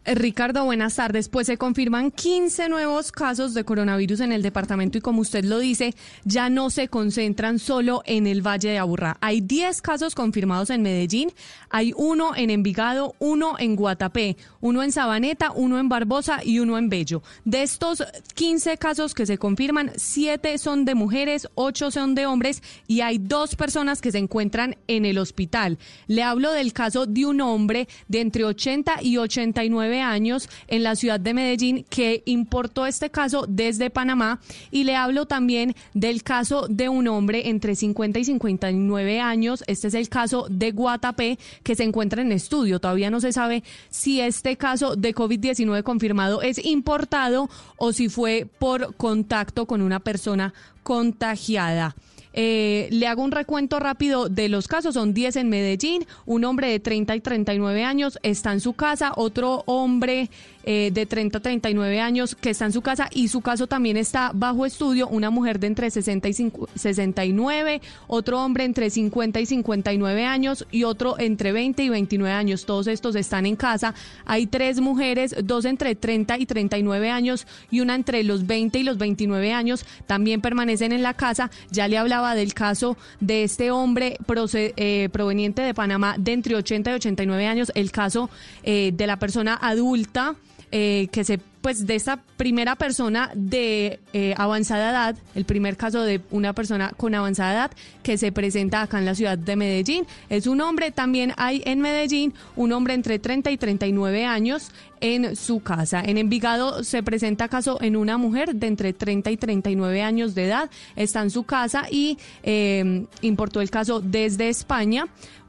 Eh, Ricardo, buenas tardes. Pues se confirman 15 nuevos casos de coronavirus en el departamento y como usted lo dice, ya no se concentran solo en el Valle de Aburrá. Hay 10 casos confirmados en Medellín, hay uno en Envigado, uno en Guatapé, uno en Sabaneta, uno en Barbosa y uno en Bello. De estos 15 casos que se confirman, 7 son de mujeres, 8 son de hombres y hay dos personas que se encuentran en el hospital. Le hablo del caso de un hombre de entre 80 y 89 años en la ciudad de Medellín que importó este caso desde Panamá y le hablo también del caso de un hombre entre 50 y 59 años. Este es el caso de Guatapé que se encuentra en estudio. Todavía no se sabe si este caso de COVID-19 confirmado es importado o si fue por contacto con una persona contagiada. Eh, le hago un recuento rápido de los casos. Son 10 en Medellín. Un hombre de 30 y 39 años está en su casa. Otro hombre eh, de 30 a 39 años que está en su casa y su caso también está bajo estudio. Una mujer de entre 60 y 5 69. Otro hombre entre 50 y 59 años y otro entre 20 y 29 años. Todos estos están en casa. Hay tres mujeres, dos entre 30 y 39 años y una entre los 20 y los 29 años. También permanecen en la casa. Ya le hablaba del caso de este hombre eh, proveniente de Panamá de entre 80 y 89 años. El caso eh, de la persona adulta eh, que se pues de esta primera persona de eh, avanzada edad, el primer caso de una persona con avanzada edad que se presenta acá en la ciudad de Medellín. Es un hombre, también hay en Medellín un hombre entre 30 y 39 años en su casa. En Envigado se presenta caso en una mujer de entre 30 y 39 años de edad, está en su casa y eh, importó el caso desde España.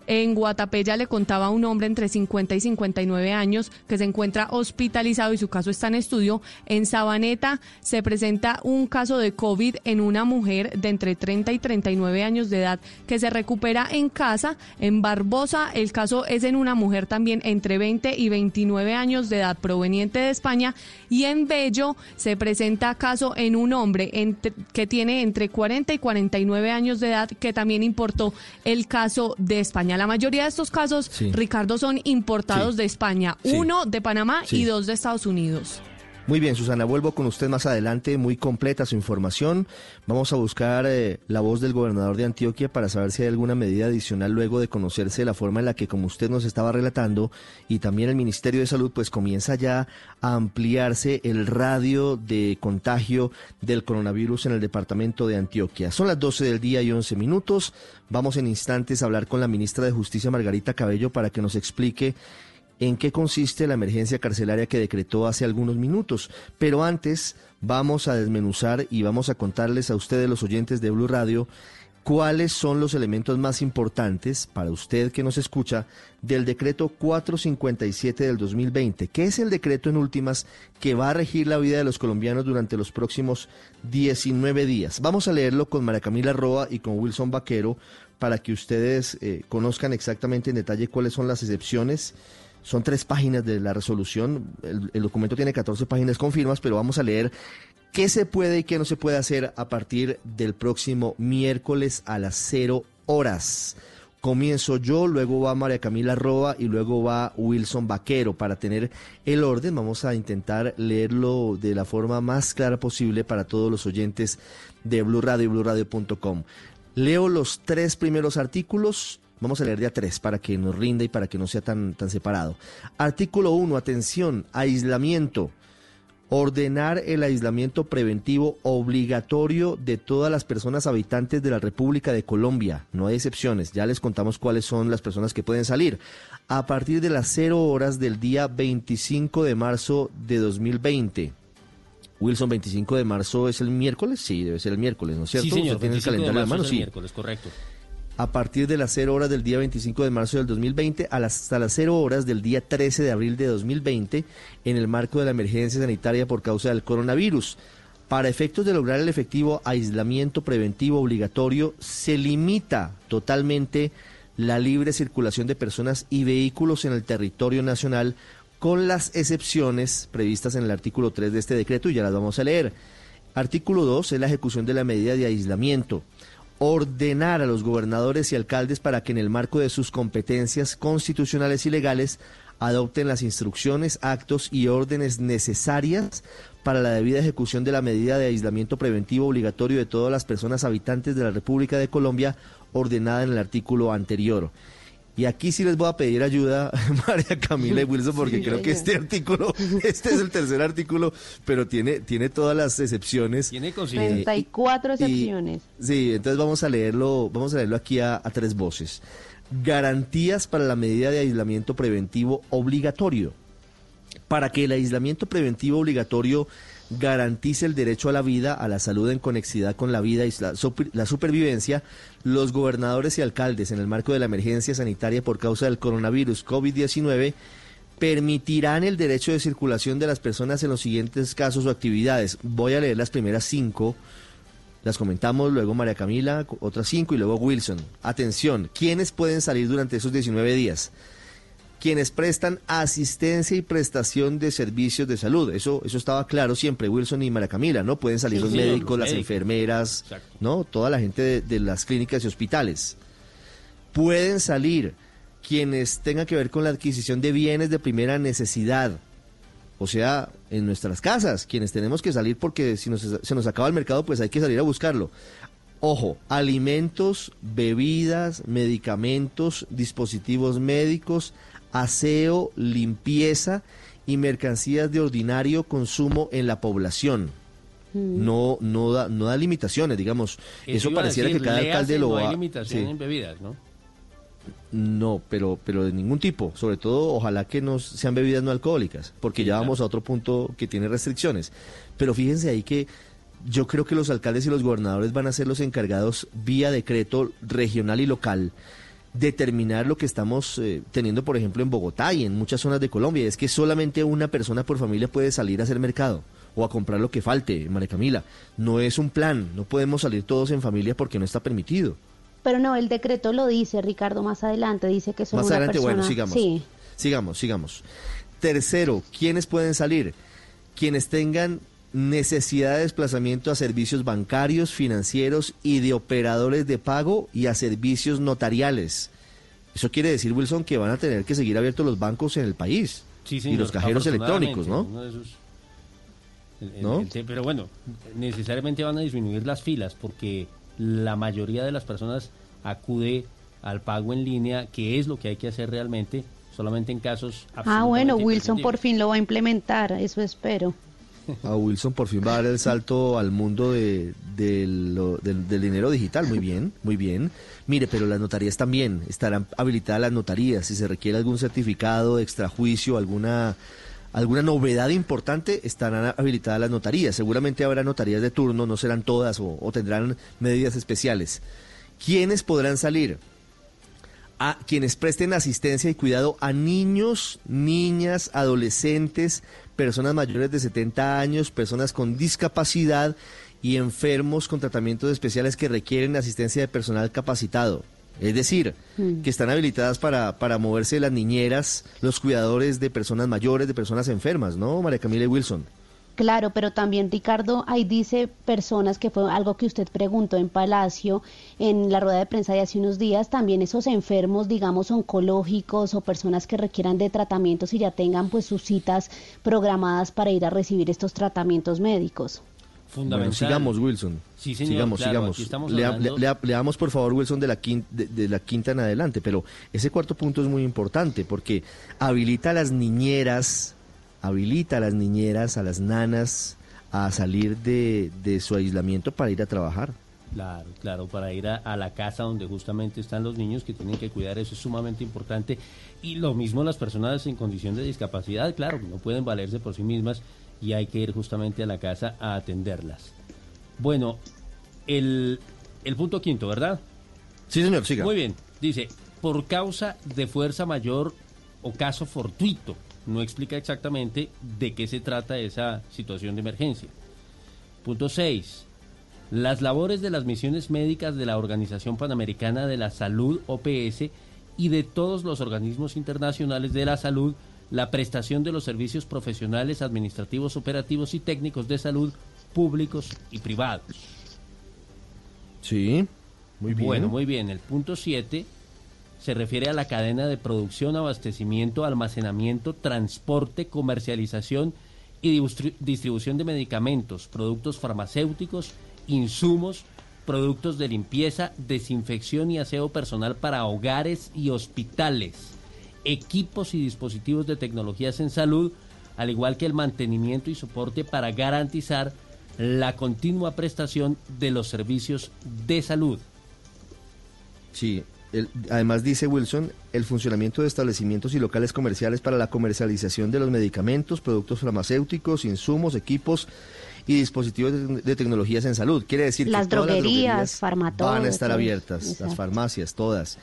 En Guatapé ya le contaba a un hombre entre 50 y 59 años que se encuentra hospitalizado y su caso está en estudio. En Sabaneta se presenta un caso de COVID en una mujer de entre 30 y 39 años de edad que se recupera en casa. En Barbosa el caso es en una mujer también entre 20 y 29 años de edad proveniente de España. Y en Bello se presenta caso en un hombre que tiene entre 40 y 49 años de edad que también importó el caso de España. La mayoría de estos casos, Sí. Ricardo, son importados Sí. de España. Uno de Panamá y dos de Estados Unidos. Muy bien, Susana, vuelvo con usted más adelante, muy completa su información. Vamos a buscar eh, la voz del gobernador de Antioquia para saber si hay alguna medida adicional luego de conocerse la forma en la que, como usted nos estaba relatando, y también el Ministerio de Salud, pues comienza ya a ampliarse el radio de contagio del coronavirus en el departamento de Antioquia. Son las 12 del día y 11 minutos. Vamos en instantes a hablar con la ministra de Justicia, Margarita Cabello, para que nos explique en qué consiste la emergencia carcelaria que decretó hace algunos minutos. Pero antes vamos a desmenuzar y vamos a contarles a ustedes, los oyentes de Blue Radio, cuáles son los elementos más importantes para usted que nos escucha del decreto 457 del 2020, que es el decreto en últimas que va a regir la vida de los colombianos durante los próximos 19 días. Vamos a leerlo con María Camila Roa y con Wilson Vaquero para que ustedes eh, conozcan exactamente en detalle cuáles son las excepciones son tres páginas de la resolución. El, documento tiene 14 páginas con firmas, pero vamos a leer qué se puede y qué no se puede hacer a partir del próximo miércoles a las 0 horas. Comienzo yo, luego va María Camila Roa y luego va Wilson Vaquero. Para tener el orden, vamos a intentar leerlo de la forma más clara posible para todos los oyentes de Blue Radio y BlueRadio.com. Leo los tres primeros artículos Vamos a leer de a tres para que nos rinda y para que no sea tan, tan separado. Artículo 1, atención, aislamiento. Ordenar el aislamiento preventivo obligatorio de todas las personas habitantes de la República de Colombia. No hay excepciones. Ya les contamos cuáles son las personas que pueden salir. A partir de las 0 horas del día 25 de marzo de 2020. Wilson, 25 de marzo es el miércoles. Sí, debe ser el miércoles, ¿no es cierto? Sí, señor. ¿Usted tiene el 25 de calendario en la marzo mano? es el Sí miércoles, correcto. A partir de las 0 horas del día 25 de marzo del 2020 a las- hasta las 0 horas del día 13 de abril de 2020 en el marco de la emergencia sanitaria por causa del coronavirus. Para efectos de lograr el efectivo aislamiento preventivo obligatorio, se limita totalmente la libre circulación de personas y vehículos en el territorio nacional con las excepciones previstas en el artículo 3 de este decreto y ya las vamos a leer. Artículo 2 es la ejecución de la medida de aislamiento ordenar a los gobernadores y alcaldes para que en el marco de sus competencias constitucionales y legales adopten las instrucciones, actos y órdenes necesarias para la debida ejecución de la medida de aislamiento preventivo obligatorio de todas las personas habitantes de la República de Colombia ordenada en el artículo anterior. Y aquí sí les voy a pedir ayuda, María Camila y Wilson, porque Sí, creo que este artículo, este es el tercer artículo, pero tiene, tiene todas las excepciones. Tiene Eh, 34 y- excepciones. Sí, entonces vamos a leerlo, vamos a leerlo aquí a, a tres voces. Garantías para la medida de aislamiento preventivo obligatorio. Para que el aislamiento preventivo obligatorio garantice el derecho a la vida, a la salud en conexidad con la vida y la, super- la supervivencia, los gobernadores y alcaldes en el marco de la emergencia sanitaria por causa del coronavirus COVID-19 permitirán el derecho de circulación de las personas en los siguientes casos o actividades. Voy a leer las primeras cinco Las comentamos, luego María Camila, otras cinco y luego Wilson. Atención, ¿quiénes pueden salir durante esos 19 días? Quienes prestan asistencia y prestación de servicios de salud. Eso, eso estaba claro siempre, Wilson y María Camila, ¿no? Pueden salir Sí, los sí, médicos, los las enfermeras, Exacto. ¿no? Toda la gente de, de las clínicas y hospitales. Pueden salir quienes tengan que ver con la adquisición de bienes de primera necesidad. O sea, en nuestras casas, quienes tenemos que salir porque si nos, se nos acaba el mercado, pues hay que salir a buscarlo. Ojo, alimentos, bebidas, medicamentos, dispositivos médicos, aseo, limpieza y mercancías de ordinario consumo en la población. No, no da, no da limitaciones, digamos. Eso, pareciera decir, que cada alcalde lo no va. hay limitación sí. en bebidas, ¿no? No, pero, pero de ningún tipo. Sobre todo, ojalá que no sean bebidas no alcohólicas, porque ya vamos a otro punto que tiene restricciones. Pero fíjense ahí que yo creo que los alcaldes y los gobernadores van a ser los encargados vía decreto regional y local determinar lo que estamos eh, teniendo, por ejemplo, en Bogotá y en muchas zonas de Colombia. Es que solamente una persona por familia puede salir a hacer mercado o a comprar lo que falte, María Camila. No es un plan, no podemos salir todos en familia porque no está permitido. Pero no, el decreto lo dice, Ricardo, más adelante, dice que son Más una adelante, persona... bueno, sigamos. Sí. Sigamos, sigamos. Tercero, ¿quiénes pueden salir? Quienes tengan necesidad de desplazamiento a servicios bancarios, financieros y de operadores de pago y a servicios notariales. Eso quiere decir, Wilson, que van a tener que seguir abiertos los bancos en el país Sí, y los cajeros electrónicos, ¿no? esos- el- ¿No? el pero bueno, necesariamente van a disminuir las filas porque la mayoría de las personas acude al pago en línea, que es lo que hay que hacer realmente, solamente en casos Ah, bueno, Wilson por fin lo va a implementar, eso espero. A Wilson por fin va a dar el salto al mundo del, del dinero digital. Muy bien, muy bien. Mire, pero las notarías también. Estarán habilitadas las notarías. Si se requiere algún certificado de extrajuicio, alguna, alguna novedad importante, estarán habilitadas las notarías. Seguramente habrá notarías de turno, no serán todas o, o tendrán medidas especiales. ¿Quiénes podrán salir? a quienes presten asistencia y cuidado a niños, niñas, adolescentes, personas mayores de 70 años, personas con discapacidad y enfermos con tratamientos especiales que requieren asistencia de personal capacitado. Es decir, Mm. que están habilitadas para, para moverse las niñeras, los cuidadores de personas mayores, de personas enfermas, ¿no, María Camila y Wilson? Claro, pero también Ricardo, ahí dice personas que fue algo que usted preguntó en Palacio, en la rueda de prensa de hace unos días, también esos enfermos, digamos, oncológicos o personas que requieran de tratamientos y ya tengan pues sus citas programadas para ir a recibir estos tratamientos médicos. Fundamental. Bueno, sigamos, Wilson. Sí, señor, Sigamos, claro, sigamos. Lea- hablando- lea- leamos, por favor, Wilson, de la, quinta, de, de la quinta en adelante. Pero ese cuarto punto es muy importante porque habilita a las niñeras, habilita a las niñeras, a las nanas, a salir de, de su aislamiento para ir a trabajar. Claro, claro, para ir a, a la casa donde justamente están los niños que tienen que cuidar, eso es sumamente importante. Y lo mismo las personas en condición de discapacidad, claro, no pueden valerse por sí mismas y hay que ir justamente a la casa a atenderlas. Bueno, el, el punto quinto, ¿verdad? Sí, señor, siga. Muy bien, dice, por causa de fuerza mayor o caso fortuito, no explica exactamente de qué se trata esa situación de emergencia. Punto 6. Las labores de las misiones médicas de la Organización Panamericana de la Salud, OPS, y de todos los organismos internacionales de la salud, la prestación de los servicios profesionales, administrativos, operativos y técnicos de salud públicos y privados. Sí, muy bien. Bueno, muy bien. El punto 7 se refiere a la cadena de producción, abastecimiento, almacenamiento, transporte, comercialización y distri- distribución de medicamentos, productos farmacéuticos, insumos, productos de limpieza, desinfección y aseo personal para hogares y hospitales, equipos y dispositivos de tecnologías en salud, al igual que el mantenimiento y soporte para garantizar la continua prestación de los servicios de salud. Sí, el- además dice Wilson, el funcionamiento de establecimientos y locales comerciales para la comercialización de los medicamentos, productos farmacéuticos, insumos, equipos y dispositivos de, de tecnologías en salud. Quiere decir Las que todas droguerías, las droguerías van a estar abiertas, las farmacias, todas.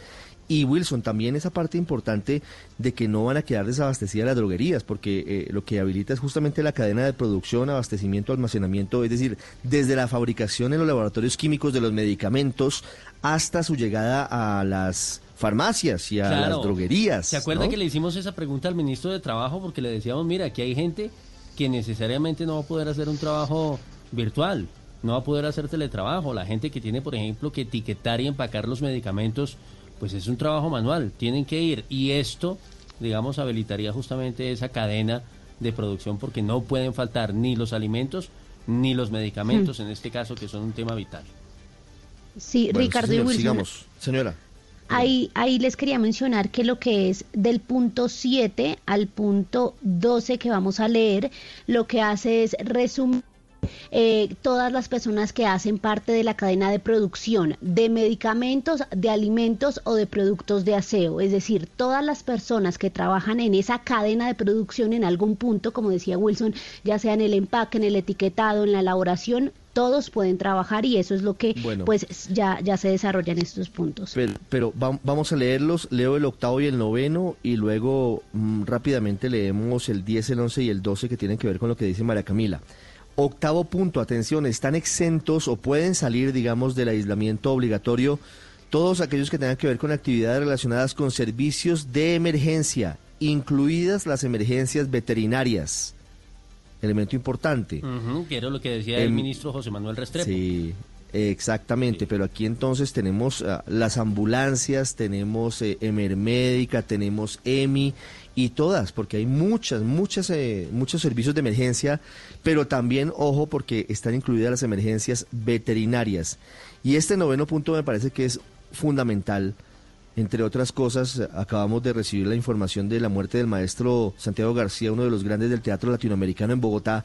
Y Wilson, también esa parte importante de que no van a quedar desabastecidas las droguerías, porque eh, lo que habilita es justamente la cadena de producción, abastecimiento, almacenamiento, es decir, desde la fabricación en los laboratorios químicos de los medicamentos hasta su llegada a las farmacias y a Claro. las droguerías. ¿Se acuerda ¿no? que le hicimos esa pregunta al ministro de Trabajo? Porque le decíamos, mira, aquí hay gente que necesariamente no va a poder hacer un trabajo virtual, no va a poder hacer teletrabajo. La gente que tiene, por ejemplo, que etiquetar y empacar los medicamentos, pues es un trabajo manual, tienen que ir. Y esto, digamos, habilitaría justamente esa cadena de producción porque no pueden faltar ni los alimentos ni los medicamentos, en este caso, que son un tema vital. Sí, Bueno, sí, Ricardo y Wilson. sigamos. Señora. Ahí, ahí les quería mencionar que lo que es del punto 7 al punto 12 que vamos a leer, lo que hace es resumir eh, todas las personas que hacen parte de la cadena de producción de medicamentos, de alimentos o de productos de aseo. Es decir, todas las personas que trabajan en esa cadena de producción en algún punto, como decía Wilson, ya sea en el empaque, en el etiquetado, en la elaboración, todos pueden trabajar y eso es lo que Bueno. pues ya, ya se desarrolla en estos puntos. Pero, pero va- vamos a leerlos, leo el octavo y el noveno y luego mm, rápidamente leemos el 10, el 11 y el 12 que tienen que ver con lo que dice María Camila. Octavo punto, atención, están exentos o pueden salir, digamos, del aislamiento obligatorio todos aquellos que tengan que ver con actividades relacionadas con servicios de emergencia, incluidas las emergencias veterinarias. Elemento importante. Ujú, que era lo que decía el Em, ministro José Manuel Restrepo. Sí, exactamente, pero aquí entonces tenemos ah, las ambulancias, tenemos eh, Emermédica, tenemos EMI y todas, porque hay muchas, muchas, eh, muchos servicios de emergencia, pero también, ojo, porque están incluidas las emergencias veterinarias. Y este noveno punto me parece que es fundamental. Entre otras cosas, acabamos de recibir la información de la muerte del maestro Santiago García, uno de los grandes del teatro latinoamericano en Bogotá,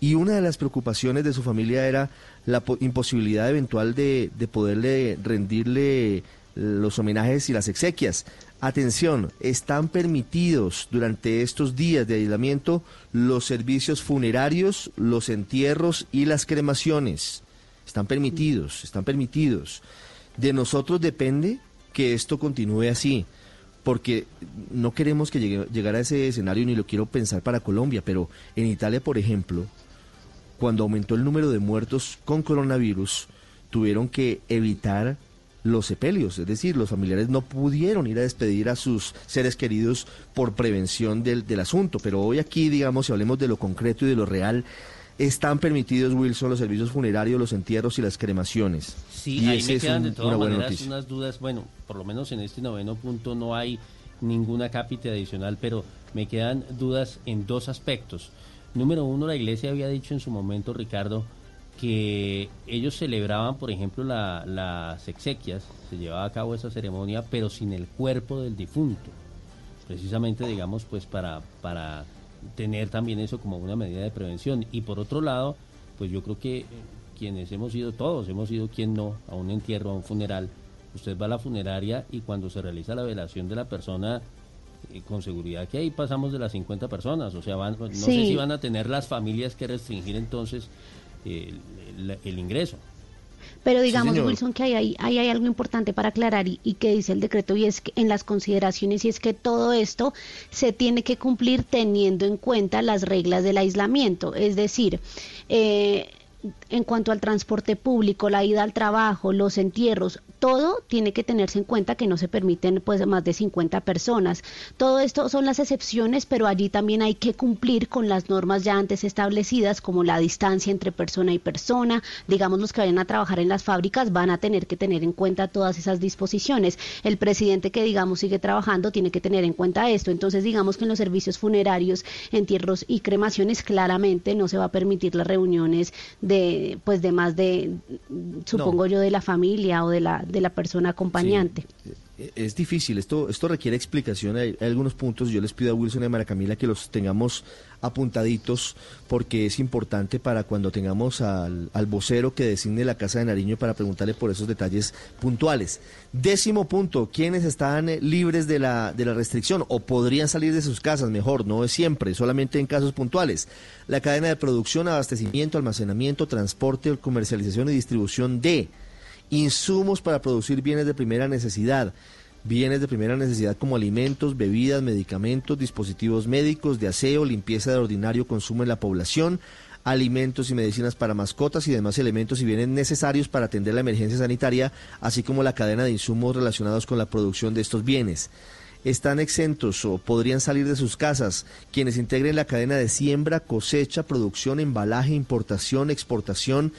y una de las preocupaciones de su familia era la po- imposibilidad eventual de, de poderle rendirle los homenajes y las exequias. Atención, están permitidos durante estos días de aislamiento los servicios funerarios, los entierros y las cremaciones. Están permitidos, están permitidos. De nosotros depende que esto continúe así, porque no queremos que llegue, a ese escenario ni lo quiero pensar para Colombia, pero en Italia, por ejemplo, cuando aumentó el número de muertos con coronavirus, tuvieron que evitar los sepelios, es decir, los familiares no pudieron ir a despedir a sus seres queridos por prevención del, del asunto, pero hoy aquí, digamos, si hablemos de lo concreto y de lo real, están permitidos, Wilson, los servicios funerarios, los entierros y las cremaciones. Sí, y ahí me quedan un- de una todas buena maneras unas dudas. Bueno, por lo menos en este noveno punto no hay ninguna cápita adicional, pero me quedan dudas en dos aspectos. Número uno, la iglesia había dicho en su momento, Ricardo, que ellos celebraban, por ejemplo, la- las exequias, se llevaba a cabo esa ceremonia, pero sin el cuerpo del difunto. Precisamente, digamos, pues para, para tener también eso como una medida de prevención. Y por otro lado, pues yo creo que quienes hemos ido, todos hemos ido, quien no, a un entierro, a un funeral, usted va a la funeraria y cuando se realiza la velación de la persona, eh, con seguridad que ahí pasamos de las 50 personas, o sea, van, no sé si van a tener las familias que restringir entonces el, el- el ingreso. Pero digamos. Wilson, que ahí hay, hay algo importante para aclarar y, y que dice el decreto y es que en las consideraciones y es que todo esto se tiene que cumplir teniendo en cuenta las reglas del aislamiento. Es decir, eh, en cuanto al transporte público, la ida al trabajo, los entierros, todo tiene que tenerse en cuenta que no se permiten pues más de 50 personas. Todo esto son las excepciones, pero allí también hay que cumplir con las normas ya antes establecidas como la distancia entre persona y persona. Digamos los que vayan a trabajar en las fábricas van a tener que tener en cuenta todas esas disposiciones. El presidente que digamos sigue trabajando tiene que tener en cuenta esto. Entonces digamos que en los servicios funerarios, entierros y cremaciones claramente no se va a permitir las reuniones de pues de más de supongo yo de la familia o de la de la persona acompañante. Eh, Es difícil, esto, esto requiere explicación. Hay, algunos puntos, yo les pido a Wilson y a Mara Camila que los tengamos apuntaditos porque es importante para cuando tengamos al, al vocero que designe la Casa de Nariño para preguntarle por esos detalles puntuales. Décimo punto, ¿quiénes están libres de la, de la restricción o podrían salir de sus casas? Mejor, no es siempre, solamente en casos puntuales. La cadena de producción, abastecimiento, almacenamiento, transporte, comercialización y distribución de insumos para producir bienes de primera necesidad, bienes de primera necesidad como alimentos, bebidas, medicamentos, dispositivos médicos, de aseo, limpieza de ordinario consumo en la población, alimentos y medicinas para mascotas y demás elementos y bienes necesarios para atender la emergencia sanitaria, así como la cadena de insumos relacionados con la producción de estos bienes. Están exentos o podrían salir de sus casas quienes integren la cadena de siembra, cosecha, producción, embalaje, importación, exportación,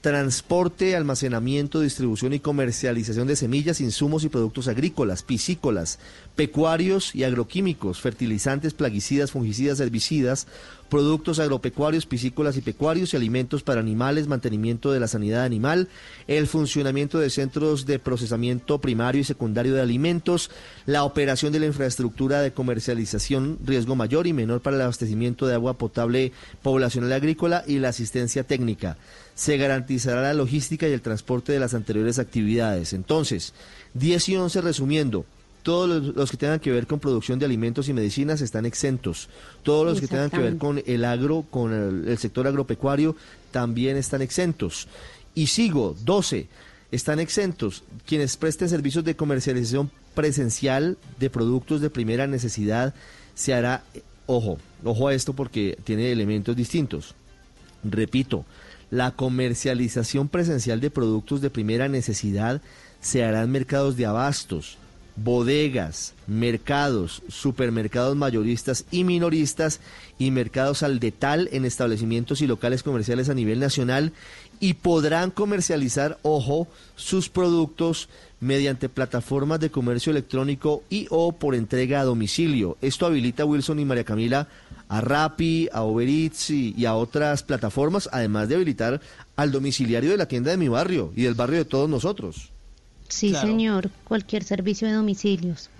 transporte, almacenamiento, distribución y comercialización de semillas, insumos y productos agrícolas, piscícolas, pecuarios y agroquímicos, fertilizantes, plaguicidas, fungicidas, herbicidas, productos agropecuarios, piscícolas y pecuarios y alimentos para animales, mantenimiento de la sanidad animal, el funcionamiento de centros de procesamiento primario y secundario de alimentos, la operación de la infraestructura de comercialización, riesgo mayor y menor para el abastecimiento de agua potable poblacional agrícola y la asistencia técnica. Se garantizará la logística y el transporte de las anteriores actividades. Entonces, 10 y 11 resumiendo. Todos los, que tengan que ver con producción de alimentos y medicinas están exentos. Todos los que tengan que ver con el agro, con el, el sector agropecuario, también están exentos. Y sigo, 12 están exentos. Quienes presten servicios de comercialización presencial de productos de primera necesidad, se hará, ojo, ojo a esto porque tiene elementos distintos. Repito, la comercialización presencial de productos de primera necesidad se hará en mercados de abastos, bodegas, mercados, supermercados mayoristas y minoristas y mercados al detal en establecimientos y locales comerciales a nivel nacional y podrán comercializar, ojo, sus productos mediante plataformas de comercio electrónico y o por entrega a domicilio. Esto habilita Wilson y María Camila a Rappi, a Uber Eats y, y a otras plataformas, además de habilitar al domiciliario de la tienda de mi barrio y del barrio de todos nosotros. Sí, Claro. señor, cualquier servicio de domicilios.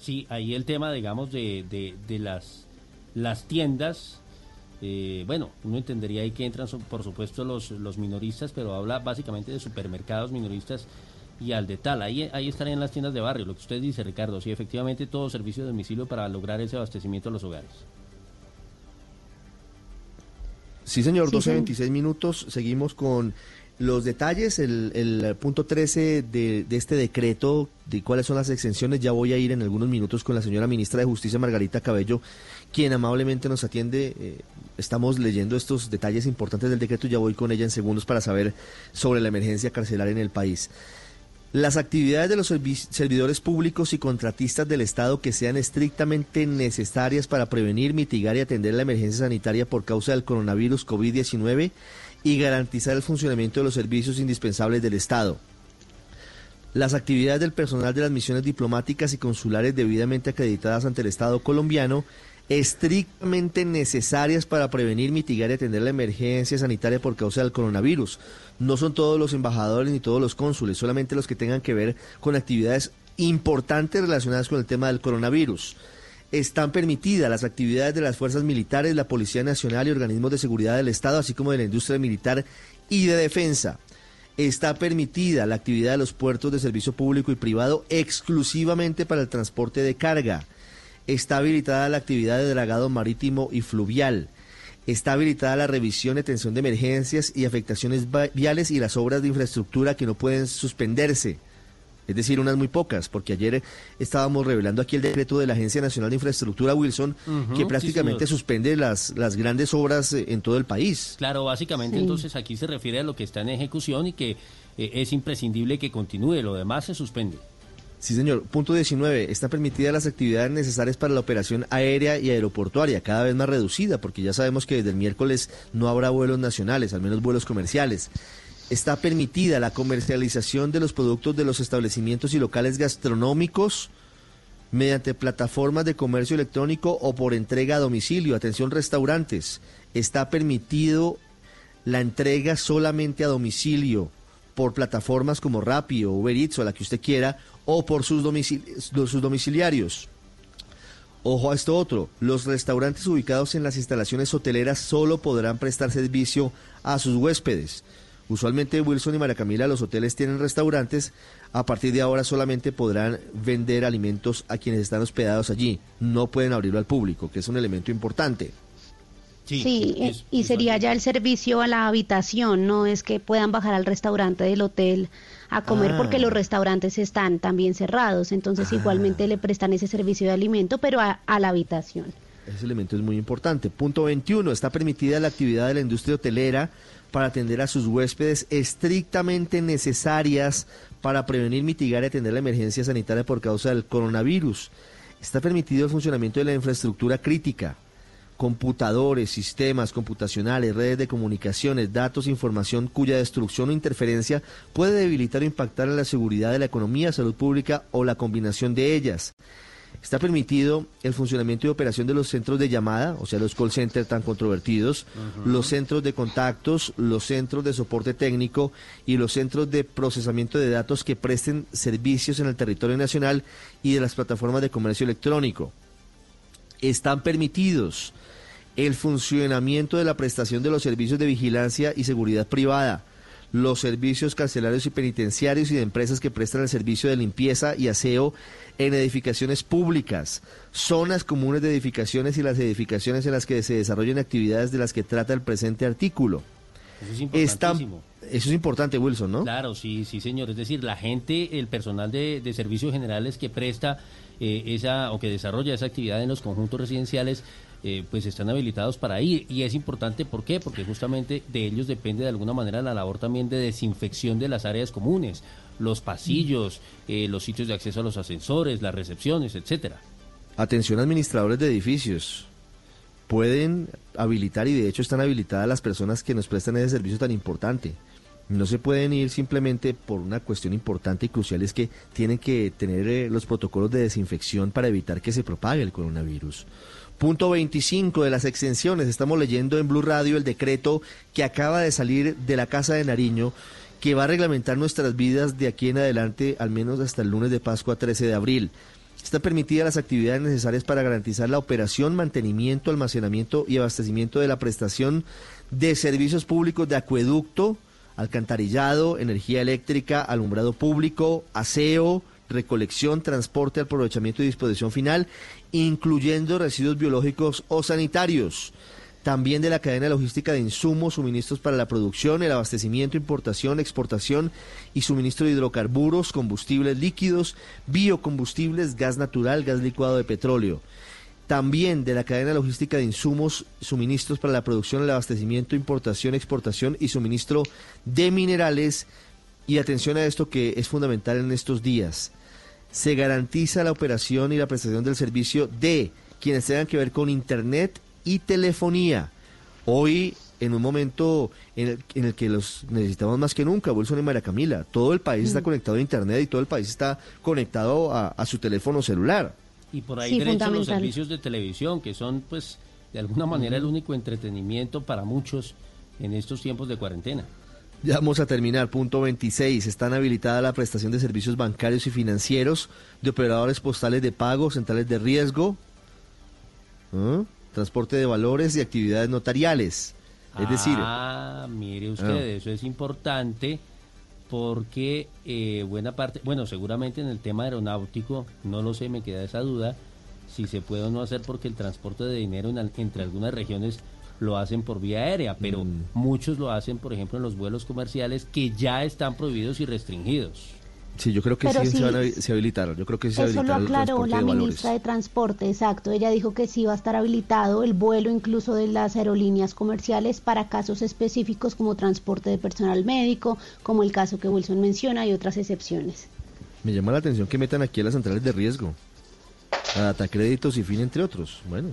Sí, ahí el tema, digamos, de, de, de las, las tiendas, eh, bueno, uno entendería ahí que entran, por supuesto, los, los minoristas, pero habla básicamente de supermercados minoristas y al de tal. Ahí, ahí estarían las tiendas de barrio, lo que usted dice, Ricardo. Sí, efectivamente, todo servicio de domicilio para lograr ese abastecimiento a los hogares. Sí, señor, Sí, 12, señor. 26 minutos. Seguimos con los detalles. El, el punto 13 de, de este decreto, de cuáles son las exenciones, ya voy a ir en algunos minutos con la señora ministra de Justicia, Margarita Cabello, quien amablemente nos atiende. Eh, estamos leyendo estos detalles importantes del decreto. Ya voy con ella en segundos para saber sobre la emergencia carcelaria en el país. Las actividades de los servi- servidores públicos y contratistas del Estado que sean estrictamente necesarias para prevenir, mitigar y atender la emergencia sanitaria por causa del coronavirus COVID-19 y garantizar el funcionamiento de los servicios indispensables del Estado. Las actividades del personal de las misiones diplomáticas y consulares debidamente acreditadas ante el Estado colombiano, estrictamente necesarias para prevenir, mitigar y atender la emergencia sanitaria por causa del coronavirus. No son todos los embajadores ni todos los cónsules, solamente los que tengan que ver con actividades importantes relacionadas con el tema del coronavirus. Están permitidas las actividades de las fuerzas militares, la Policía Nacional y organismos de seguridad del Estado, así como de la industria militar y de defensa. Está permitida la actividad de los puertos de servicio público y privado exclusivamente para el transporte de carga. Está habilitada la actividad de dragado marítimo y fluvial. Está habilitada la revisión y atención de emergencias y afectaciones viales y las obras de infraestructura que no pueden suspenderse. Es decir, unas muy pocas, porque ayer estábamos revelando aquí el decreto de la Agencia Nacional de Infraestructura, Wilson, que prácticamente suspende las, las grandes obras eh, en todo el país. Claro, básicamente Sí. entonces aquí se refiere a lo que está en ejecución y que eh, es imprescindible que continúe, lo demás se suspende. Sí, señor. Punto 19. Están permitidas las actividades necesarias para la operación aérea y aeroportuaria, cada vez más reducida, porque ya sabemos que desde el miércoles no habrá vuelos nacionales, al menos vuelos comerciales. Está permitida la comercialización de los productos de los establecimientos y locales gastronómicos mediante plataformas de comercio electrónico o por entrega a domicilio. Atención, restaurantes. Está permitido la entrega solamente a domicilio por plataformas como Rappi o Uber Eats o la que usted quiera o por sus, domicili- sus domiciliarios. Ojo a esto otro, los restaurantes ubicados en las instalaciones hoteleras solo podrán prestar servicio a sus huéspedes. Usualmente Wilson y María Camila, los hoteles tienen restaurantes, a partir de ahora solamente podrán vender alimentos a quienes están hospedados allí, no pueden abrirlo al público, que es un elemento importante. Sí, eh, y sería ya el servicio a la habitación, no es que puedan bajar al restaurante del hotel a comer Ah. porque los restaurantes están también cerrados, entonces igualmente le prestan ese servicio de alimento, pero a, a la habitación. Ese elemento es muy importante. Punto 21. Está permitida la actividad de la industria hotelera para atender a sus huéspedes estrictamente necesarias para prevenir, mitigar y atender la emergencia sanitaria por causa del coronavirus. Está permitido el funcionamiento de la infraestructura crítica, computadores, sistemas computacionales, redes de comunicaciones, datos, información cuya destrucción o interferencia puede debilitar o impactar en la seguridad de la economía, salud pública o la combinación de ellas. Está permitido el funcionamiento y operación de los centros de llamada, o sea, los call centers tan controvertidos, los centros de contactos, los centros de soporte técnico y los centros de procesamiento de datos que presten servicios en el territorio nacional y de las plataformas de comercio electrónico. Están permitidos el funcionamiento de la prestación de los servicios de vigilancia y seguridad privada, los servicios carcelarios y penitenciarios y de empresas que prestan el servicio de limpieza y aseo en edificaciones públicas, zonas comunes de edificaciones y las edificaciones en las que se desarrollen actividades de las que trata el presente artículo. Eso es importantísimo. eso es importante, Wilson, ¿no? Claro, sí, sí, señor. Es decir, la gente, el personal de, de servicios generales que presta eh, esa o que desarrolla esa actividad en los conjuntos residenciales, eh, pues están habilitados para ir. Y es importante, ¿por qué? Porque justamente de ellos depende de alguna manera la labor también de desinfección de las áreas comunes, los pasillos, eh, los sitios de acceso a los ascensores, las recepciones, etcétera. Atención administradores de edificios. Pueden habilitar y de hecho están habilitadas las personas que nos prestan ese servicio tan importante. No se pueden ir simplemente por una cuestión importante y crucial es que tienen que tener eh, los protocolos de desinfección para evitar que se propague el coronavirus. Punto 25 de las extensiones. Estamos leyendo en Blue Radio el decreto que acaba de salir de la Casa de Nariño que va a reglamentar nuestras vidas de aquí en adelante, al menos hasta el lunes de Pascua 13 de abril. Están permitidas las actividades necesarias para garantizar la operación, mantenimiento, almacenamiento y abastecimiento de la prestación de servicios públicos de acueducto, alcantarillado, energía eléctrica, alumbrado público, aseo, recolección, transporte, aprovechamiento y disposición final, incluyendo residuos biológicos o sanitarios. También de la cadena logística de insumos, suministros para la producción, el abastecimiento, importación, exportación y suministro de hidrocarburos, combustibles líquidos, biocombustibles, gas natural, gas licuado de petróleo. También de la cadena logística de insumos, suministros para la producción, el abastecimiento, importación, exportación y suministro de minerales. Y atención a esto que es fundamental en estos días. Se garantiza la operación y la prestación del servicio de quienes tengan que ver con Internet y telefonía. Hoy, en un momento en el, en el que los necesitamos más que nunca, Wilson y María Camila, todo el país está conectado a Internet y todo el país está conectado a, a su teléfono celular. Y por ahí Sí, derecho a los servicios de televisión, que son, pues, de alguna manera el único entretenimiento para muchos en estos tiempos de cuarentena. Ya vamos a terminar. Punto 26. Están habilitada la prestación de servicios bancarios y financieros, de operadores postales de pago, centrales de riesgo, ¿ah? transporte de valores y actividades notariales. Es decir, Ah, mire usted, Ah. eso es importante porque eh, buena parte, bueno, seguramente en el tema aeronáutico, no lo sé, me queda esa duda, si se puede o no hacer porque el transporte de dinero en entre algunas regiones lo hacen por vía aérea, pero Mm. muchos lo hacen, por ejemplo, en los vuelos comerciales que ya están prohibidos y restringidos. sí, yo creo que sí, sí- se, van a- se habilitaron. Yo creo que sí se Eso lo aclaró la de ministra de Transporte, exacto. Ella dijo que sí va a estar habilitado el vuelo incluso de las aerolíneas comerciales para casos específicos como transporte de personal médico, como el caso que Wilson menciona y otras excepciones. Me llama la atención que metan aquí a las centrales de riesgo, a data créditos y fin, entre otros. Bueno,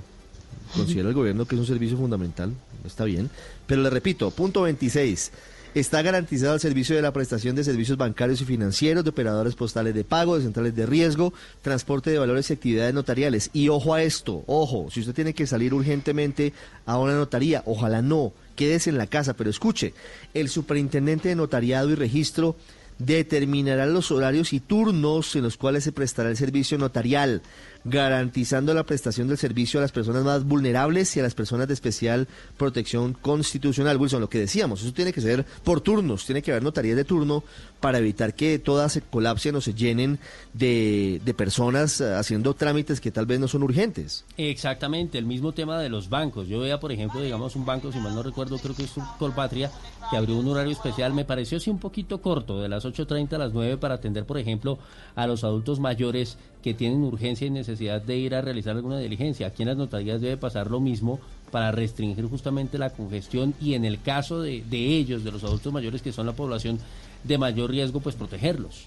considera el gobierno que es un servicio fundamental, está bien. Pero le repito, punto 26. Está garantizado el servicio de la prestación de servicios bancarios y financieros, de operadores postales de pago, de centrales de riesgo, transporte de valores y actividades notariales. Y ojo a esto, ojo, si usted tiene que salir urgentemente a una notaría, ojalá no, quédese en la casa, pero escuche, el superintendente de notariado y registro determinará los horarios y turnos en los cuales se prestará el servicio notarial, garantizando la prestación del servicio a las personas más vulnerables y a las personas de especial protección constitucional. Wilson, lo que decíamos, eso tiene que ser por turnos, tiene que haber notarías de turno para evitar que todas se colapsen o se llenen de, de personas eh, haciendo trámites que tal vez no son urgentes. Exactamente, el mismo tema de los bancos. Yo veía, por ejemplo, digamos, un banco, si mal no recuerdo, creo que es Colpatria, que abrió un horario especial, me pareció sí un poquito corto, de las 8.30 a las 9 para atender, por ejemplo, a los adultos mayores que tienen urgencia y necesidad de ir a realizar alguna diligencia. Aquí en las notarías debe pasar lo mismo para restringir justamente la congestión y en el caso de, de ellos, de los adultos mayores que son la población de mayor riesgo, pues protegerlos.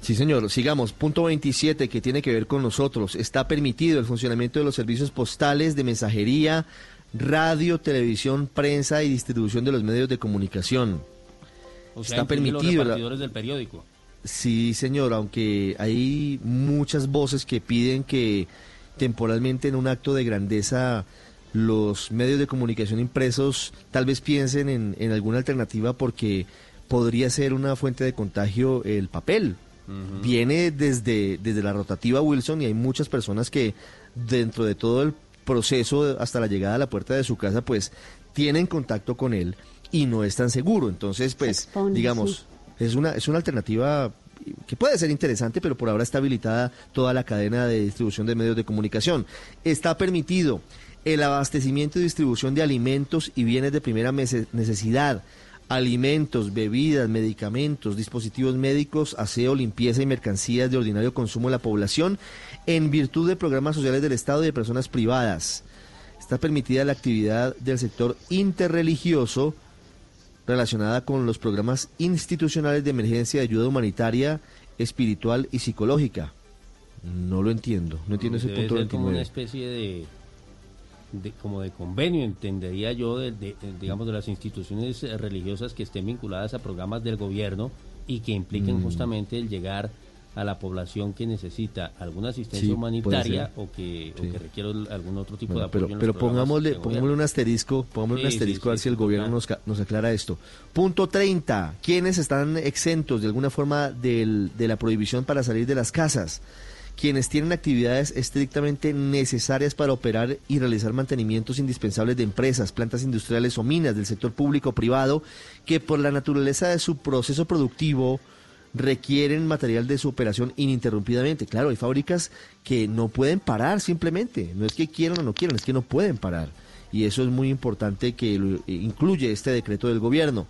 Sí, señor. Sigamos. Punto 27, que tiene que ver con nosotros. Está permitido el funcionamiento de los servicios postales, de mensajería, radio, televisión, prensa y distribución de los medios de comunicación. O sea, Está los permitido. la- repartidores del periódico. Sí, señor, aunque hay muchas voces que piden que temporalmente en un acto de grandeza los medios de comunicación impresos tal vez piensen en, en alguna alternativa porque podría ser una fuente de contagio el papel. Viene desde, desde la rotativa Wilson y hay muchas personas que dentro de todo el proceso hasta la llegada a la puerta de su casa pues tienen contacto con él y no es tan seguro. Entonces pues expone, digamos... Es una, es una alternativa que puede ser interesante, pero por ahora está habilitada toda la cadena de distribución de medios de comunicación. Está permitido el abastecimiento y distribución de alimentos y bienes de primera necesidad, alimentos, bebidas, medicamentos, dispositivos médicos, aseo, limpieza y mercancías de ordinario consumo de la población en virtud de programas sociales del Estado y de personas privadas. Está permitida la actividad del sector interreligioso relacionada con los programas institucionales de emergencia de ayuda humanitaria, espiritual y psicológica. No lo entiendo, no entiendo ese Debe punto ser como una 29. especie de, de- como de convenio, entendería yo, de, de- digamos, de las instituciones religiosas que estén vinculadas a programas del gobierno y que impliquen Mm. justamente el llegar a la población que necesita alguna asistencia Sí, humanitaria o que, o Sí. que requiere algún otro tipo Bueno, de apoyo. pero en los pero programas pongámosle, pongámosle un asterisco, pongámosle un Sí, asterisco a ver si el gobierno claro. nos, nos aclara esto. Punto 30. ¿Quiénes están exentos de alguna forma del- de la prohibición para salir de las casas? Quienes tienen actividades estrictamente necesarias para operar y realizar mantenimientos indispensables de empresas, plantas industriales o minas del sector público o privado, que por la naturaleza de su proceso productivo requieren material de su operación ininterrumpidamente. Claro, hay fábricas que no pueden parar simplemente. No es que quieran o no quieran, es que no pueden parar. Y eso es muy importante que lo incluye este decreto del gobierno.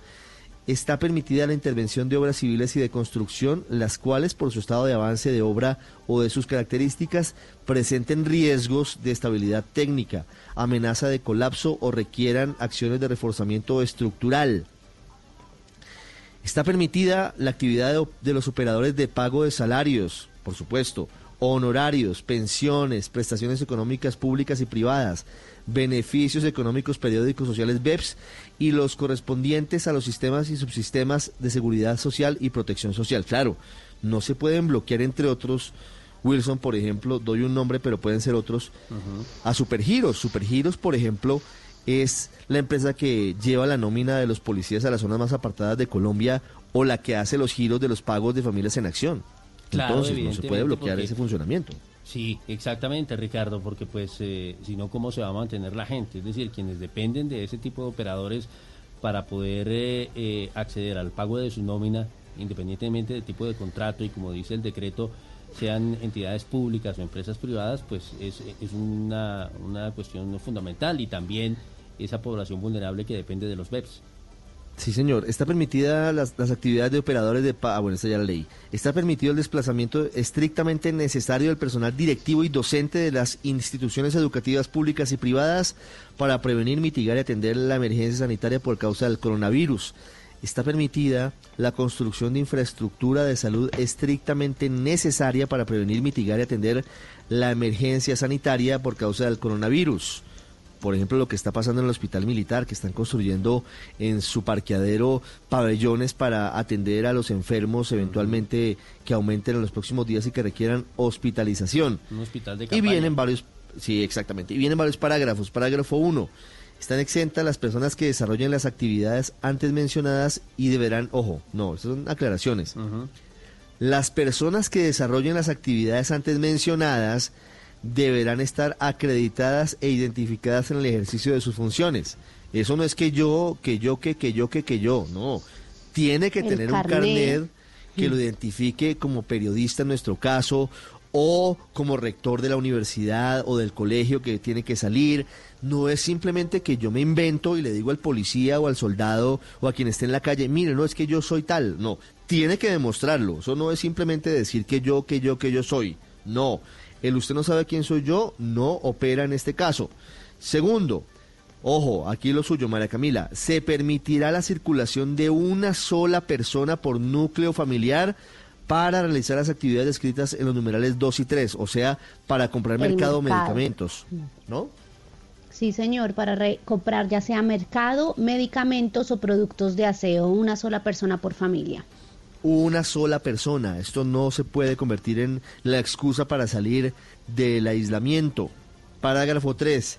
Está permitida la intervención de obras civiles y de construcción, las cuales por su estado de avance de obra o de sus características presenten riesgos de estabilidad técnica, amenaza de colapso o requieran acciones de reforzamiento estructural. Está permitida la actividad de, de los operadores de pago de salarios, por supuesto, honorarios, pensiones, prestaciones económicas públicas y privadas, beneficios económicos periódicos sociales BEPS y los correspondientes a los sistemas y subsistemas de seguridad social y protección social. Claro, no se pueden bloquear entre otros. Wilson, por ejemplo, doy un nombre, pero pueden ser otros, a Supergiros. Supergiros, por ejemplo, es la empresa que lleva la nómina de los policías a las zonas más apartadas de Colombia o la que hace los giros de los pagos de familias en acción. Claro, Entonces, no se puede bloquear porque- ese funcionamiento. Sí, exactamente, Ricardo, porque pues eh, si no, ¿cómo se va a mantener la gente? Es decir, quienes dependen de ese tipo de operadores para poder eh, eh, acceder al pago de su nómina, independientemente del tipo de contrato y como dice el decreto, sean entidades públicas o empresas privadas, pues es, es una, una cuestión fundamental y también esa población vulnerable que depende de los BEPS. Sí, señor. Está permitida las, las actividades de operadores de pago. Ah, bueno, esta ya la ley. Está permitido el desplazamiento estrictamente necesario del personal directivo y docente de las instituciones educativas públicas y privadas para prevenir, mitigar y atender la emergencia sanitaria por causa del coronavirus. Está permitida la construcción de infraestructura de salud estrictamente necesaria para prevenir, mitigar y atender la emergencia sanitaria por causa del coronavirus por ejemplo, lo que está pasando en el hospital militar, que están construyendo en su parqueadero pabellones para atender a los enfermos eventualmente que aumenten en los próximos días y que requieran hospitalización. Un hospital de Y campaña. vienen varios, sí, exactamente, y vienen varios parágrafos. Parágrafo 1. Están exentas las personas que desarrollen las actividades antes mencionadas y deberán, ojo, no, estas son aclaraciones. Las personas que desarrollen las actividades antes mencionadas deberán estar acreditadas e identificadas en el ejercicio de sus funciones. Eso no es que yo, que yo, que, que yo, que, que yo, no. Tiene que El tener un carnet. carnet que lo identifique como periodista en nuestro caso o como rector de la universidad o del colegio que tiene que salir. No es simplemente que yo me invento y le digo al policía o al soldado o a quien esté en la calle, mire, no es que yo soy tal. No, tiene que demostrarlo. Eso no es simplemente decir que yo, que yo, que yo soy. No, el usted no sabe quién soy yo no opera en este caso. Segundo, Ojo, aquí lo suyo, María Camila. Se permitirá la circulación de una sola persona por núcleo familiar para realizar las actividades descritas en los numerales 2 y 3, o sea, para comprar mercado medicamentos, ¿no? Sí, señor, para re- comprar ya sea mercado, medicamentos o productos de aseo, una sola persona por familia. Una sola persona. Esto no se puede convertir en la excusa para salir del aislamiento. Parágrafo 3.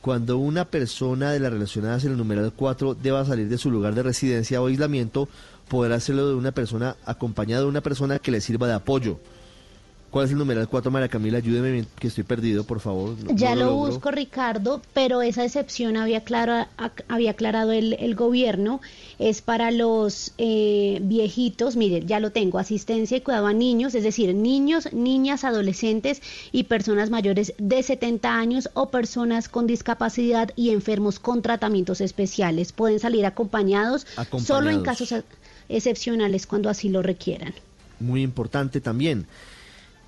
Cuando una persona de las relacionadas en el numeral 4 deba salir de su lugar de residencia o aislamiento, podrá hacerlo de una persona acompañada de una persona que le sirva de apoyo. ¿Cuál es el numeral 4, María Camila? Ayúdeme que estoy perdido, por favor. No- Ya no lo busco, Ricardo, pero esa excepción había, clara- ac- había aclarado el, el gobierno, es para los eh, viejitos, mire, ya lo tengo, asistencia y cuidado a niños, es decir, niños, niñas, adolescentes y personas mayores de 70 años o personas con discapacidad y enfermos con tratamientos especiales. Pueden salir acompañados, solo en casos excepcionales cuando así lo requieran. muy importante también.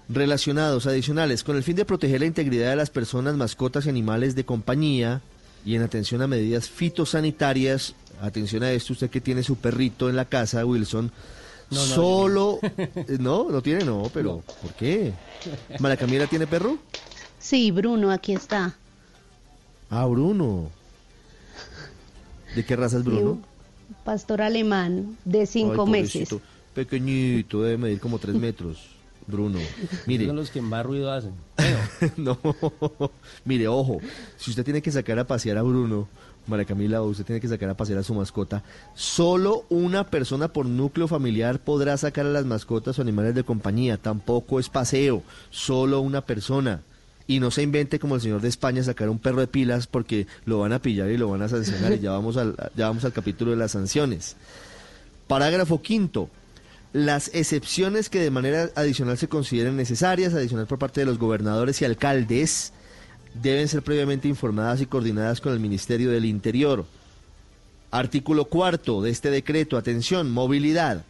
Relacionados, adicionales, con el fin de proteger la integridad de las personas, mascotas y animales de compañía y en atención a medidas fitosanitarias, atención a esto, usted que tiene su perrito en la casa, Wilson, No, no, solo... eh, No, no tiene, no, pero ¿por qué? ¿María Camila tiene perro? Sí, Bruno, aquí está. Ah, Bruno. ¿De qué raza es Bruno? Pastor alemán de cinco Ay, meses. Pequeñito, debe medir como tres metros. Bruno, mire. Son los que más ruido hacen. no, mire, ojo, si usted tiene que sacar a pasear a Bruno, María Camila, o usted tiene que sacar a pasear a su mascota, solo una persona por núcleo familiar podrá sacar a las mascotas o animales de compañía, tampoco es paseo, solo una persona. Y no se invente como el señor de España sacar un perro de pilas porque lo van a pillar y lo van a sancionar y ya vamos al, ya vamos al capítulo de las sanciones. Parágrafo quinto. Las excepciones que de manera adicional se consideren necesarias, adicional por parte de los gobernadores y alcaldes, deben ser previamente informadas y coordinadas con el Ministerio del Interior. Artículo cuarto de este decreto, atención, movilidad.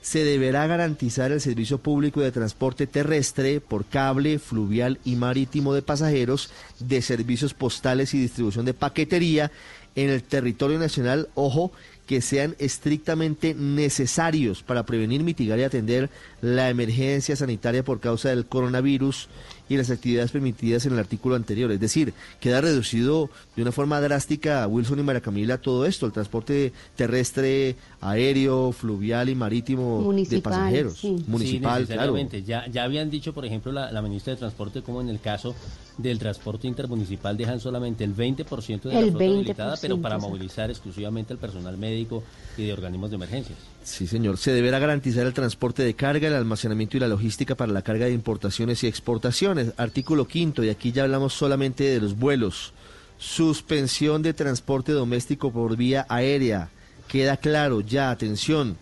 Se deberá garantizar el servicio público de transporte terrestre por cable, fluvial y marítimo de pasajeros, de servicios postales y distribución de paquetería en el territorio nacional, ojo, que sean estrictamente necesarios para prevenir, mitigar y atender la emergencia sanitaria por causa del coronavirus y las actividades permitidas en el artículo anterior. Es decir, queda reducido de una forma drástica a Wilson y María Camila todo esto, el transporte terrestre, aéreo, fluvial y marítimo de pasajeros. sí. Municipal, Sí, claro. Ya, ya habían dicho, por ejemplo, la, la ministra de Transporte, como en el caso del transporte intermunicipal dejan solamente el 20% de El la flota habilitada, 20%, pero para movilizar exclusivamente al personal médico y de organismos de emergencias. Sí, señor. Se deberá garantizar el transporte de carga, el almacenamiento y la logística para la carga de importaciones y exportaciones. Artículo quinto, y aquí ya hablamos solamente de los vuelos. Suspensión de transporte doméstico por vía aérea. Queda claro, ya, atención.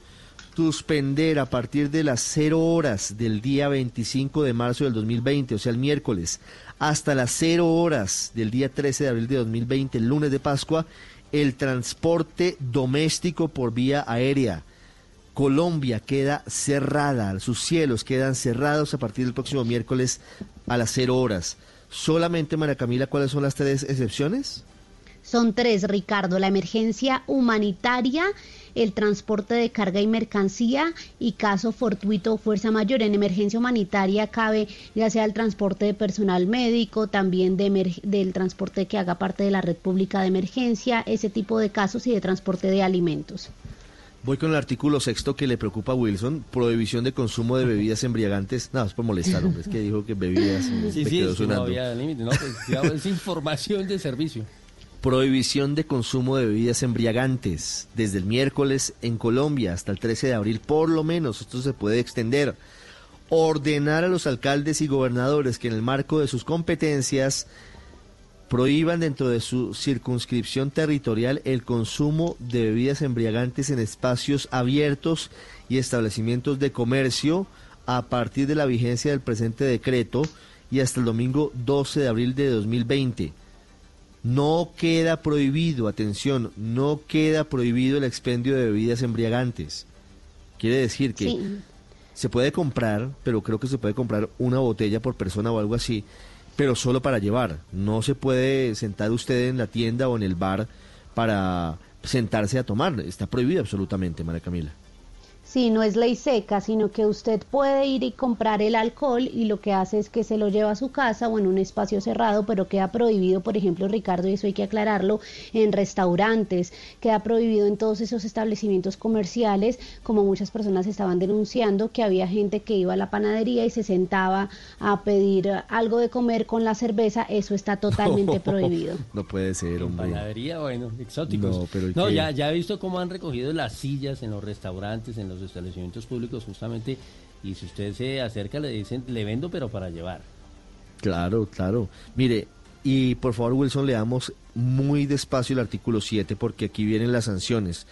Suspender a partir de las 0 horas del día 25 de marzo del 2020, o sea, el miércoles, hasta las 0 horas del día 13 de abril de 2020, el lunes de Pascua, el transporte doméstico por vía aérea. Colombia queda cerrada, sus cielos quedan cerrados a partir del próximo miércoles a las 0 horas. Solamente, María Camila, ¿cuáles son las tres excepciones? Son tres, Ricardo, la emergencia humanitaria, el transporte de carga y mercancía y caso fortuito o fuerza mayor. En emergencia humanitaria cabe ya sea el transporte de personal médico, también de del transporte que haga parte de la red pública de emergencia, ese tipo de casos y de transporte de alimentos. Voy con el artículo sexto que le preocupa a Wilson, prohibición de consumo de bebidas embriagantes. No, es por molestar, hombre, es que dijo que bebidas Sí, sí, quedó es que no había límite, ¿no? Pues, digamos, es información de servicio. Prohibición de consumo de bebidas embriagantes desde el miércoles en Colombia hasta el 13 de abril, por lo menos, esto se puede extender. ordenar a los alcaldes y gobernadores que en el marco de sus competencias prohíban dentro de su circunscripción territorial el consumo de bebidas embriagantes en espacios abiertos y establecimientos de comercio a partir de la vigencia del presente decreto y hasta el domingo 12 de abril de 2020. No queda prohibido, atención, no queda prohibido el expendio de bebidas embriagantes. Quiere decir que Sí. se puede comprar, pero creo que se puede comprar una botella por persona o algo así, pero solo para llevar. No se puede sentar usted en la tienda o en el bar para sentarse a tomar. Está prohibido absolutamente, María Camila. Sí, no es ley seca, sino que usted puede ir y comprar el alcohol y lo que hace es que se lo lleva a su casa o en un espacio cerrado, pero queda prohibido, por ejemplo, Ricardo, y eso hay que aclararlo, en restaurantes, queda prohibido en todos esos establecimientos comerciales, como muchas personas estaban denunciando que había gente que iba a la panadería y se sentaba a pedir algo de comer con la cerveza, eso está totalmente prohibido. No puede ser, hombre. Panadería, bueno, exóticos. No, pero ya, ya he visto cómo han recogido las sillas en los restaurantes, en los establecimientos públicos, justamente. Y si usted se acerca, le dicen, le vendo, pero para llevar. Claro, claro. Mire, y por favor, Wilson, leamos muy despacio el artículo 7 porque aquí vienen las sanciones.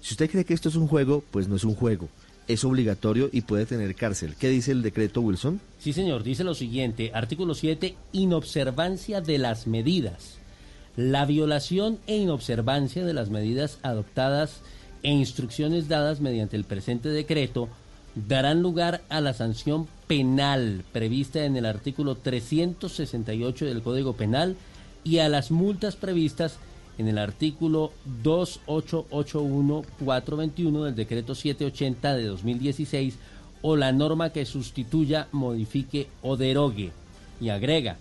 Si usted cree que esto es un juego, pues no es un juego. Es obligatorio y puede tener cárcel. ¿Qué dice el decreto, Wilson? Sí, señor, dice lo siguiente, artículo 7, inobservancia de las medidas. La violación e inobservancia de las medidas adoptadas e instrucciones dadas mediante el presente decreto darán lugar a la sanción penal prevista en el artículo 368 del Código Penal y a las multas previstas en el artículo 2881421 del decreto 780 de 2016 o la norma que sustituya, modifique o derogue. Y agrega,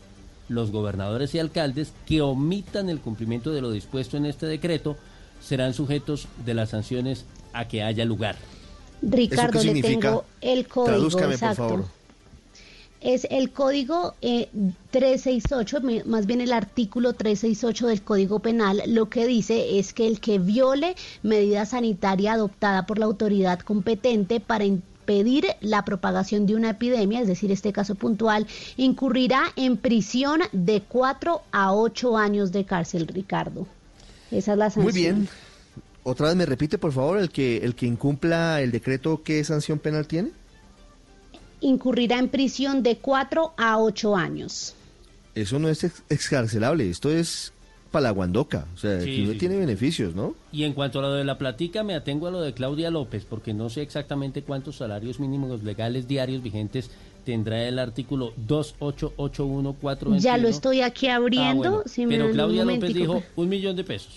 los gobernadores y alcaldes que omitan el cumplimiento de lo dispuesto en este decreto serán sujetos de las sanciones a que haya lugar. Ricardo, le significa? tengo el código exacto. por favor. Es el código eh, 368, me- más bien el artículo 368 del Código Penal, lo que dice es que el que viole medida sanitaria adoptada por la autoridad competente para impedir la propagación de una epidemia, es decir, este caso puntual, incurrirá en prisión de 4 a 8 años de cárcel, Ricardo. Esa es la sanción. Muy bien. Otra vez me repite, por favor, el que el que incumpla el decreto, ¿qué sanción penal tiene? Incurrirá en prisión de 4 a 8 años. Eso no es ex- excarcelable, esto es palaguandoca. O sea, Sí, aquí no sí, tiene sí. beneficios, ¿no? Y en cuanto a lo de la platica, me atengo a lo de Claudia López, porque no sé exactamente cuántos salarios mínimos legales diarios vigentes tendrá el artículo 2881421. Ya lo estoy aquí abriendo. Ah, bueno. si me Pero Claudia López dijo un millón de pesos.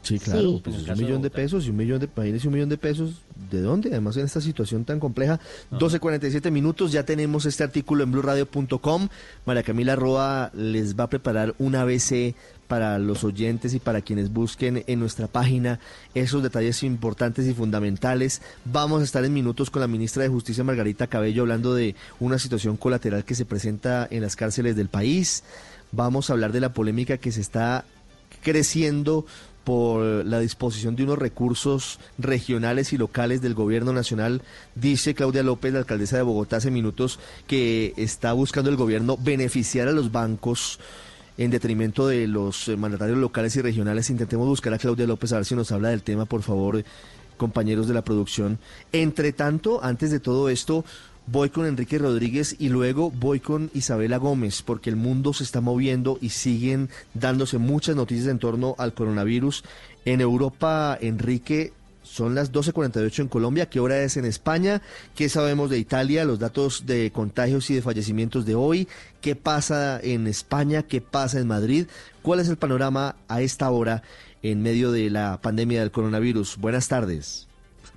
Sí, claro, Sí. pues un de millón de pesos y un millón de, imagínese un millón de pesos, ¿de dónde? Además en esta situación tan compleja. 12.47 minutos, ya tenemos este artículo en blueradio.com. María Camila Roa les va a preparar un ABC para los oyentes y para quienes busquen en nuestra página esos detalles importantes y fundamentales. Vamos a estar en minutos con la ministra de Justicia Margarita Cabello hablando de una situación colateral que se presenta en las cárceles del país. Vamos a hablar de la polémica que se está creciendo por la disposición de unos recursos regionales y locales del gobierno nacional. Dice Claudia López, la alcaldesa de Bogotá, hace minutos que está buscando el gobierno beneficiar a los bancos en detrimento de los eh, mandatarios locales y regionales. Intentemos buscar a Claudia López a ver si nos habla del tema, por favor, compañeros de la producción. Entre tanto, antes de todo esto, voy con Enrique Rodríguez y luego voy con Isabela Gómez, porque el mundo se está moviendo y siguen dándose muchas noticias en torno al coronavirus. En Europa, Enrique, son las 12.48 en Colombia. ¿Qué hora es en España? ¿Qué sabemos de Italia? Los datos de contagios y de fallecimientos de hoy. ¿Qué pasa en España? ¿Qué pasa en Madrid? ¿Cuál es el panorama a esta hora en medio de la pandemia del coronavirus? Buenas tardes.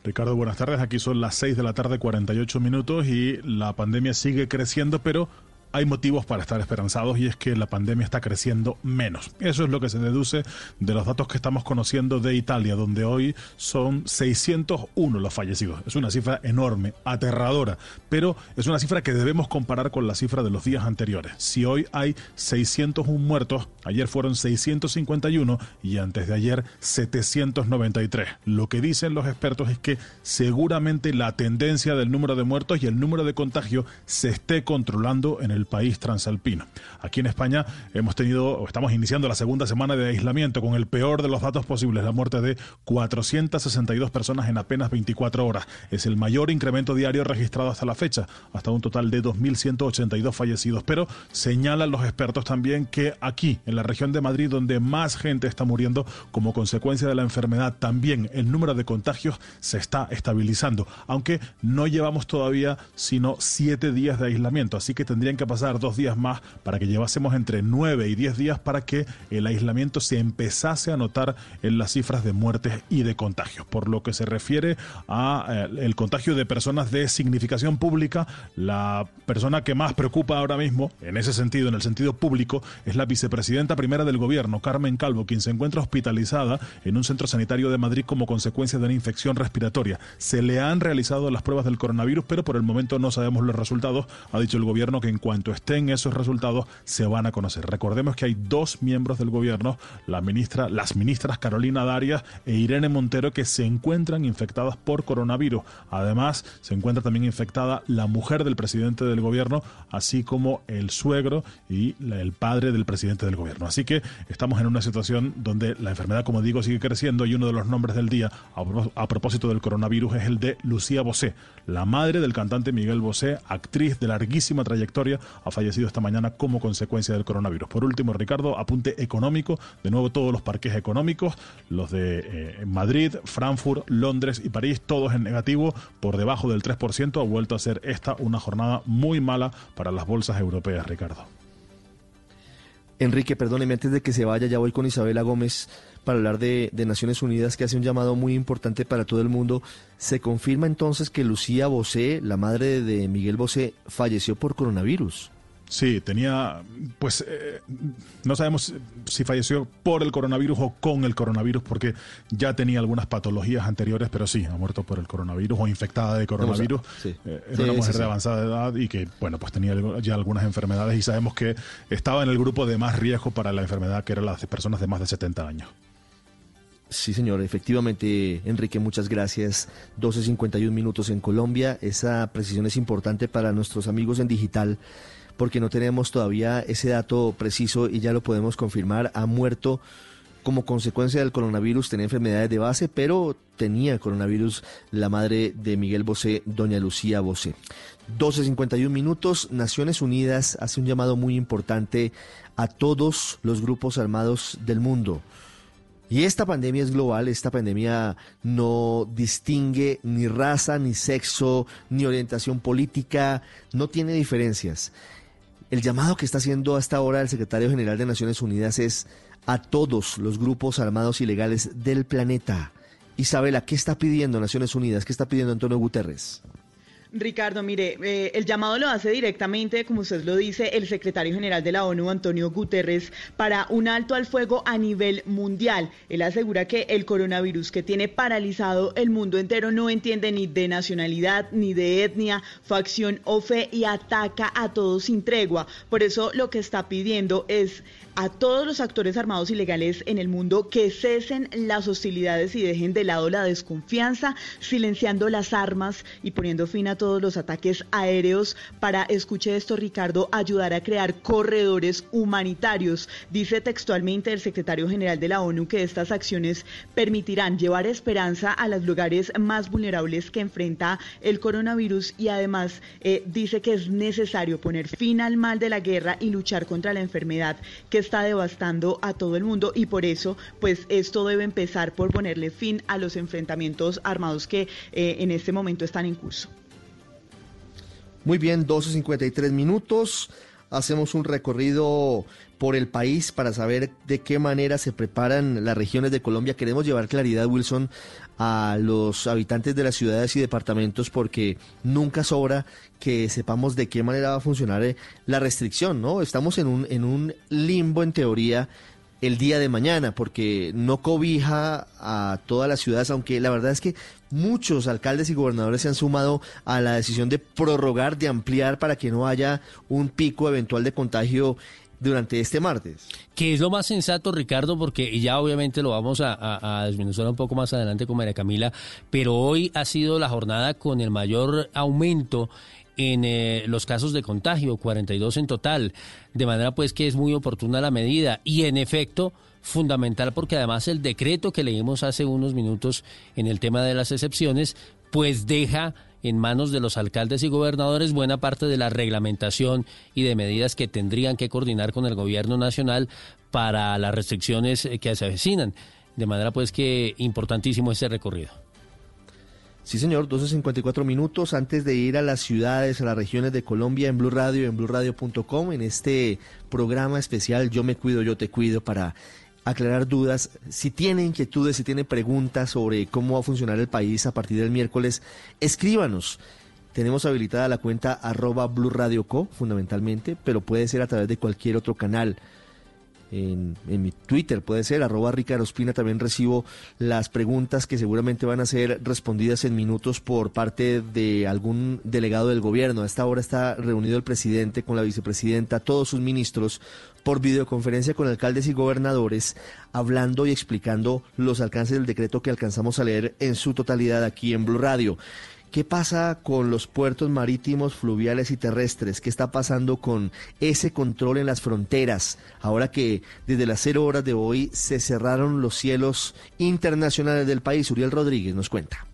Ricardo, buenas tardes. Aquí son las 6 de la tarde, 48 minutos y la pandemia sigue creciendo, pero hay motivos para estar esperanzados y es que la pandemia está creciendo menos. Eso es lo que se deduce de los datos que estamos conociendo de Italia, donde hoy son 601 los fallecidos. Es una cifra enorme, aterradora, pero es una cifra que debemos comparar con la cifra de los días anteriores. Si hoy hay 601 muertos, ayer fueron 651 y antes de ayer 793. Lo que dicen los expertos es que seguramente la tendencia del número de muertos y el número de contagio se esté controlando en el país transalpino. Aquí en España hemos tenido, estamos iniciando la segunda semana de aislamiento con el peor de los datos posibles, la muerte de 462 personas en apenas 24 horas. Es el mayor incremento diario registrado hasta la fecha, hasta un total de 2.182 fallecidos. Pero señalan los expertos también que aquí, en la región de Madrid, donde más gente está muriendo como consecuencia de la enfermedad, también el número de contagios se está estabilizando, aunque no llevamos todavía sino siete días de aislamiento, así que tendrían que pasar dos días más para que llevásemos entre nueve y diez días para que el aislamiento se empezase a notar en las cifras de muertes y de contagios. Por lo que se refiere a eh, el contagio de personas de significación pública, la persona que más preocupa ahora mismo, en ese sentido, en el sentido público, es la vicepresidenta primera del gobierno, Carmen Calvo, quien se encuentra hospitalizada en un centro sanitario de Madrid como consecuencia de una infección respiratoria. Se le han realizado las pruebas del coronavirus, pero por el momento no sabemos los resultados. Ha dicho el gobierno que en cuanto estén esos resultados se van a conocer. Recordemos que hay dos miembros del gobierno, la ministra, las ministras Carolina Darias e Irene Montero, que se encuentran infectadas por coronavirus. Además, se encuentra también infectada la mujer del presidente del gobierno, así como el suegro y el padre del presidente del gobierno. Así que estamos en una situación donde la enfermedad, como digo, sigue creciendo y uno de los nombres del día a propósito del coronavirus es el de Lucía Bosé, la madre del cantante Miguel Bosé, actriz de larguísima trayectoria, ha fallecido esta mañana como consecuencia del coronavirus. Por último, Ricardo, apunte económico, de nuevo todos los parques económicos, los de eh, Madrid, Frankfurt, Londres y París, todos en negativo, por debajo del 3%, ha vuelto a ser esta una jornada muy mala para las bolsas europeas, Ricardo. Enrique, perdóneme, antes de que se vaya, ya voy con Isabela Gómez para hablar de, de Naciones Unidas, que hace un llamado muy importante para todo el mundo. ¿Se confirma entonces que Lucía Bosé, la madre de Miguel Bosé, falleció por coronavirus? Sí, tenía, pues eh, no sabemos si falleció por el coronavirus o con el coronavirus, porque ya tenía algunas patologías anteriores, pero sí, ha muerto por el coronavirus o infectada de coronavirus. sí. Eh, era Sí, una mujer sí. de avanzada edad y que, bueno, pues tenía ya algunas enfermedades y sabemos que estaba en el grupo de más riesgo para la enfermedad, que eran las personas de más de 70 años. Sí, señor, efectivamente, Enrique, muchas gracias. 12.51 minutos en Colombia. Esa precisión es importante para nuestros amigos en digital porque no tenemos todavía ese dato preciso y ya lo podemos confirmar. Ha muerto como consecuencia del coronavirus, tenía enfermedades de base, pero tenía coronavirus la madre de Miguel Bosé, doña Lucía Bosé. 12.51 minutos, Naciones Unidas hace un llamado muy importante a todos los grupos armados del mundo. Y esta pandemia es global, esta pandemia no distingue ni raza, ni sexo, ni orientación política, no tiene diferencias. El llamado que está haciendo hasta ahora el secretario general de Naciones Unidas es a todos los grupos armados ilegales del planeta. Isabela, ¿qué está pidiendo Naciones Unidas? ¿Qué está pidiendo Antonio Guterres? Ricardo, mire, eh, el llamado lo hace directamente, como usted lo dice, el secretario general de la ONU, Antonio Guterres, para un alto al fuego a nivel mundial. Él asegura que el coronavirus que tiene paralizado el mundo entero no entiende ni de nacionalidad, ni de etnia, facción o fe y ataca a todos sin tregua. Por eso lo que está pidiendo es a todos los actores armados ilegales en el mundo que cesen las hostilidades y dejen de lado la desconfianza, silenciando las armas y poniendo fin a todos los ataques aéreos para, escuche esto Ricardo, ayudar a crear corredores humanitarios. Dice textualmente el secretario general de la ONU que estas acciones permitirán llevar esperanza a los lugares más vulnerables que enfrenta el coronavirus y además eh, dice que es necesario poner fin al mal de la guerra y luchar contra la enfermedad que está devastando a todo el mundo y por eso pues esto debe empezar por ponerle fin a los enfrentamientos armados que eh, en este momento están en curso. Muy bien, 12.53 minutos. hacemos un recorrido por el país para saber de qué manera se preparan las regiones de Colombia. Queremos llevar claridad, Wilson, a los habitantes de las ciudades y departamentos porque nunca sobra que sepamos de qué manera va a funcionar eh, la restricción, ¿no? Estamos en un, en un limbo en teoría el día de mañana, porque no cobija a todas las ciudades, aunque la verdad es que muchos alcaldes y gobernadores se han sumado a la decisión de prorrogar, de ampliar para que no haya un pico eventual de contagio durante este martes. Que es lo más sensato, Ricardo, porque ya obviamente lo vamos a, a, a desmenuzar un poco más adelante con María Camila, pero hoy ha sido la jornada con el mayor aumento en eh, los casos de contagio, 42 en total, de manera pues que es muy oportuna la medida y en efecto fundamental porque además el decreto que leímos hace unos minutos en el tema de las excepciones pues deja en manos de los alcaldes y gobernadores buena parte de la reglamentación y de medidas que tendrían que coordinar con el gobierno nacional para las restricciones eh, que se avecinan. De manera pues que importantísimo este recorrido. Sí, señor, 12.54 minutos antes de ir a las ciudades, a las regiones de Colombia en Blue Radio en BlueRadio.com en este programa especial Yo me cuido, yo te cuido para aclarar dudas. Si tiene inquietudes, si tiene preguntas sobre cómo va a funcionar el país a partir del miércoles, escríbanos. Tenemos habilitada la cuenta arroba fundamentalmente, pero puede ser a través de cualquier otro canal en, mi Twitter, puede ser, arroba Ricardo Ospina, también recibo las preguntas que seguramente van a ser respondidas en minutos por parte de algún delegado del gobierno. A esta hora está reunido el presidente con la vicepresidenta, todos sus ministros, por videoconferencia con alcaldes y gobernadores, hablando y explicando los alcances del decreto que alcanzamos a leer en su totalidad aquí en Blue Radio. ¿Qué pasa con los puertos marítimos, fluviales y terrestres? ¿Qué está pasando con ese control en las fronteras? Ahora que desde las cero horas de hoy se cerraron los cielos internacionales del país. Uriel Rodríguez nos cuenta.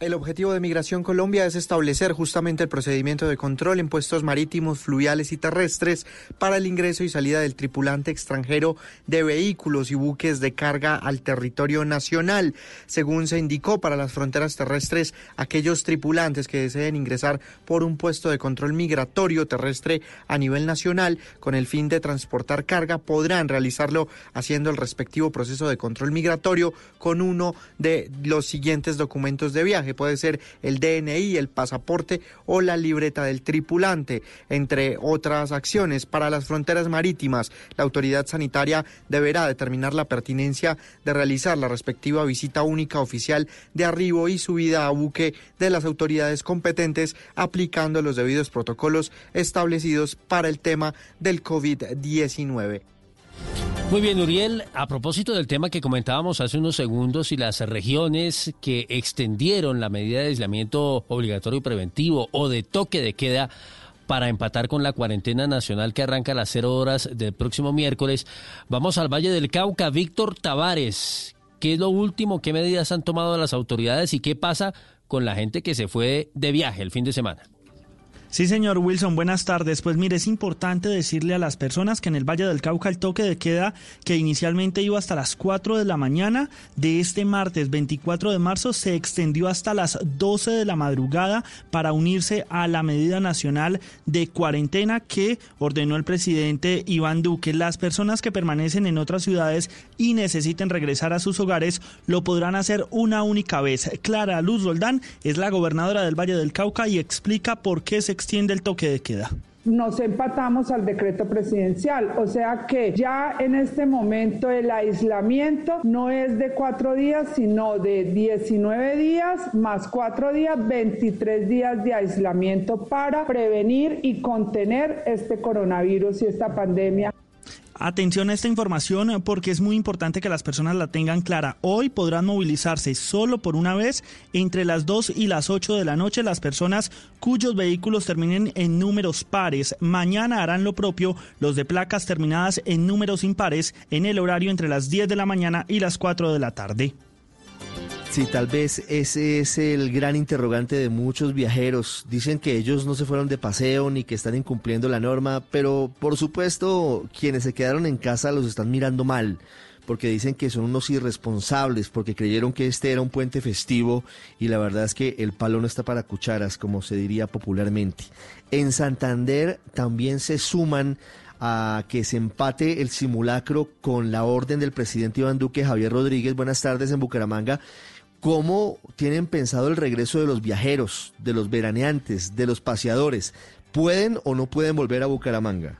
El objetivo de Migración Colombia es establecer justamente el procedimiento de control en puestos marítimos, fluviales y terrestres para el ingreso y salida del tripulante extranjero de vehículos y buques de carga al territorio nacional. Según se indicó, para las fronteras terrestres, aquellos tripulantes que deseen ingresar por un puesto de control migratorio terrestre a nivel nacional con el fin de transportar carga podrán realizarlo haciendo el respectivo proceso de control migratorio con uno de los siguientes documentos de viaje puede ser el DNI, el pasaporte o la libreta del tripulante, entre otras acciones. Para las fronteras marítimas, la autoridad sanitaria deberá determinar la pertinencia de realizar la respectiva visita única oficial de arribo y subida a buque de las autoridades competentes, aplicando los debidos protocolos establecidos para el tema del COVID-19. Muy bien, Uriel, a propósito del tema que comentábamos hace unos segundos y las regiones que extendieron la medida de aislamiento obligatorio y preventivo o de toque de queda para empatar con la cuarentena nacional que arranca a las cero horas del próximo miércoles, vamos al Valle del Cauca. Víctor Tavares, ¿qué es lo último? ¿Qué medidas han tomado las autoridades y qué pasa con la gente que se fue de viaje el fin de semana? Sí, señor Wilson, buenas tardes. Pues mire, es importante decirle a las personas que en el Valle del Cauca el toque de queda que inicialmente iba hasta las 4 de la mañana de este martes 24 de marzo se extendió hasta las 12 de la madrugada para unirse a la medida nacional de cuarentena que ordenó el presidente Iván Duque. Las personas que permanecen en otras ciudades y necesiten regresar a sus hogares lo podrán hacer una única vez. Clara Luz Roldán es la gobernadora del Valle del Cauca y explica por qué se extiende el toque de queda nos empatamos al decreto presidencial. O sea que ya en este momento el aislamiento no es de cuatro días, sino de 19 días más cuatro días, 23 días de aislamiento para prevenir y contener este coronavirus y esta pandemia. Atención a esta información porque es muy importante que las personas la tengan clara. Hoy podrán movilizarse solo por una vez entre las 2 y las 8 de la noche las personas cuyos vehículos terminen en números pares. Mañana harán lo propio los de placas terminadas en números impares en el horario entre las 10 de la mañana y las 4 de la tarde. Sí, tal vez ese es el gran interrogante de muchos viajeros. Dicen que ellos no se fueron de paseo ni que están incumpliendo la norma, pero por supuesto quienes se quedaron en casa los están mirando mal porque dicen que son unos irresponsables, porque creyeron que este era un puente festivo y la verdad es que el palo no está para cucharas, como se diría popularmente. En Santander también se suman a que se empate el simulacro con la orden del presidente Iván Duque Javier Rodríguez. Buenas tardes en Bucaramanga. ¿Cómo tienen pensado el regreso de los viajeros, de los veraneantes, de los paseadores? ¿Pueden o no pueden volver a Bucaramanga?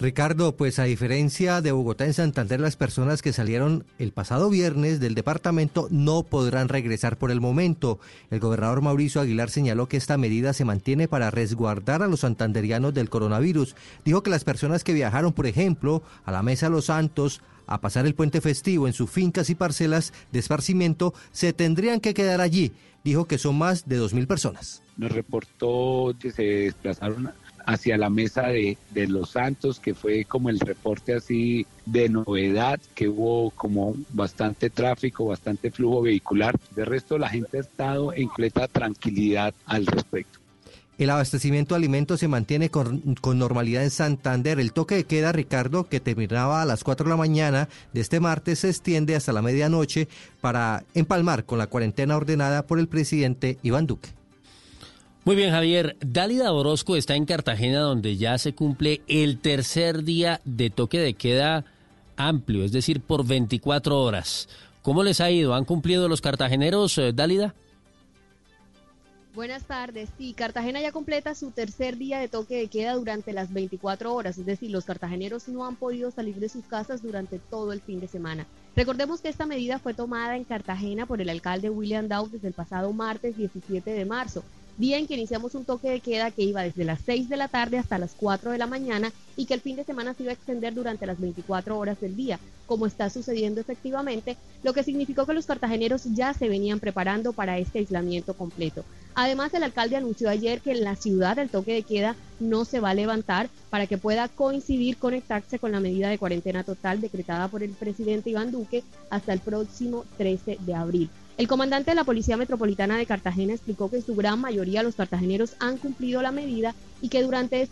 Ricardo, pues a diferencia de Bogotá en Santander, las personas que salieron el pasado viernes del departamento no podrán regresar por el momento. El gobernador Mauricio Aguilar señaló que esta medida se mantiene para resguardar a los santanderianos del coronavirus. Dijo que las personas que viajaron, por ejemplo, a la Mesa Los Santos, a pasar el puente festivo en sus fincas y parcelas de esparcimiento, se tendrían que quedar allí. Dijo que son más de 2.000 personas. Nos reportó que se desplazaron hacia la mesa de, de, los santos, que fue como el reporte así de novedad, que hubo como bastante tráfico, bastante flujo vehicular. De resto, la gente ha estado en completa tranquilidad al respecto. El abastecimiento de alimentos se mantiene con, con, normalidad en Santander. El toque de queda, Ricardo, que terminaba a las 4 de la mañana de este martes, se extiende hasta la medianoche para empalmar con la cuarentena ordenada por el presidente Iván Duque. Muy bien, Javier. Dálida Orozco está en Cartagena, donde ya se cumple el tercer día de toque de queda amplio, es decir, por 24 horas. ¿Cómo les ha ido? ¿Han cumplido los cartageneros, eh, Dálida? Buenas tardes. Sí, Cartagena ya completa su tercer día de toque de queda durante las 24 horas, es decir, los cartageneros no han podido salir de sus casas durante todo el fin de semana. Recordemos que esta medida fue tomada en Cartagena por el alcalde William Dow desde el pasado martes 17 de marzo día en que iniciamos un toque de queda que iba desde las 6 de la tarde hasta las 4 de la mañana y que el fin de semana se iba a extender durante las 24 horas del día, como está sucediendo efectivamente, lo que significó que los cartageneros ya se venían preparando para este aislamiento completo. Además, el alcalde anunció ayer que en la ciudad el toque de queda no se va a levantar para que pueda coincidir, conectarse con la medida de cuarentena total decretada por el presidente Iván Duque hasta el próximo 13 de abril. El comandante de la Policía Metropolitana de Cartagena explicó que en su gran mayoría los cartageneros han cumplido la medida y que durante este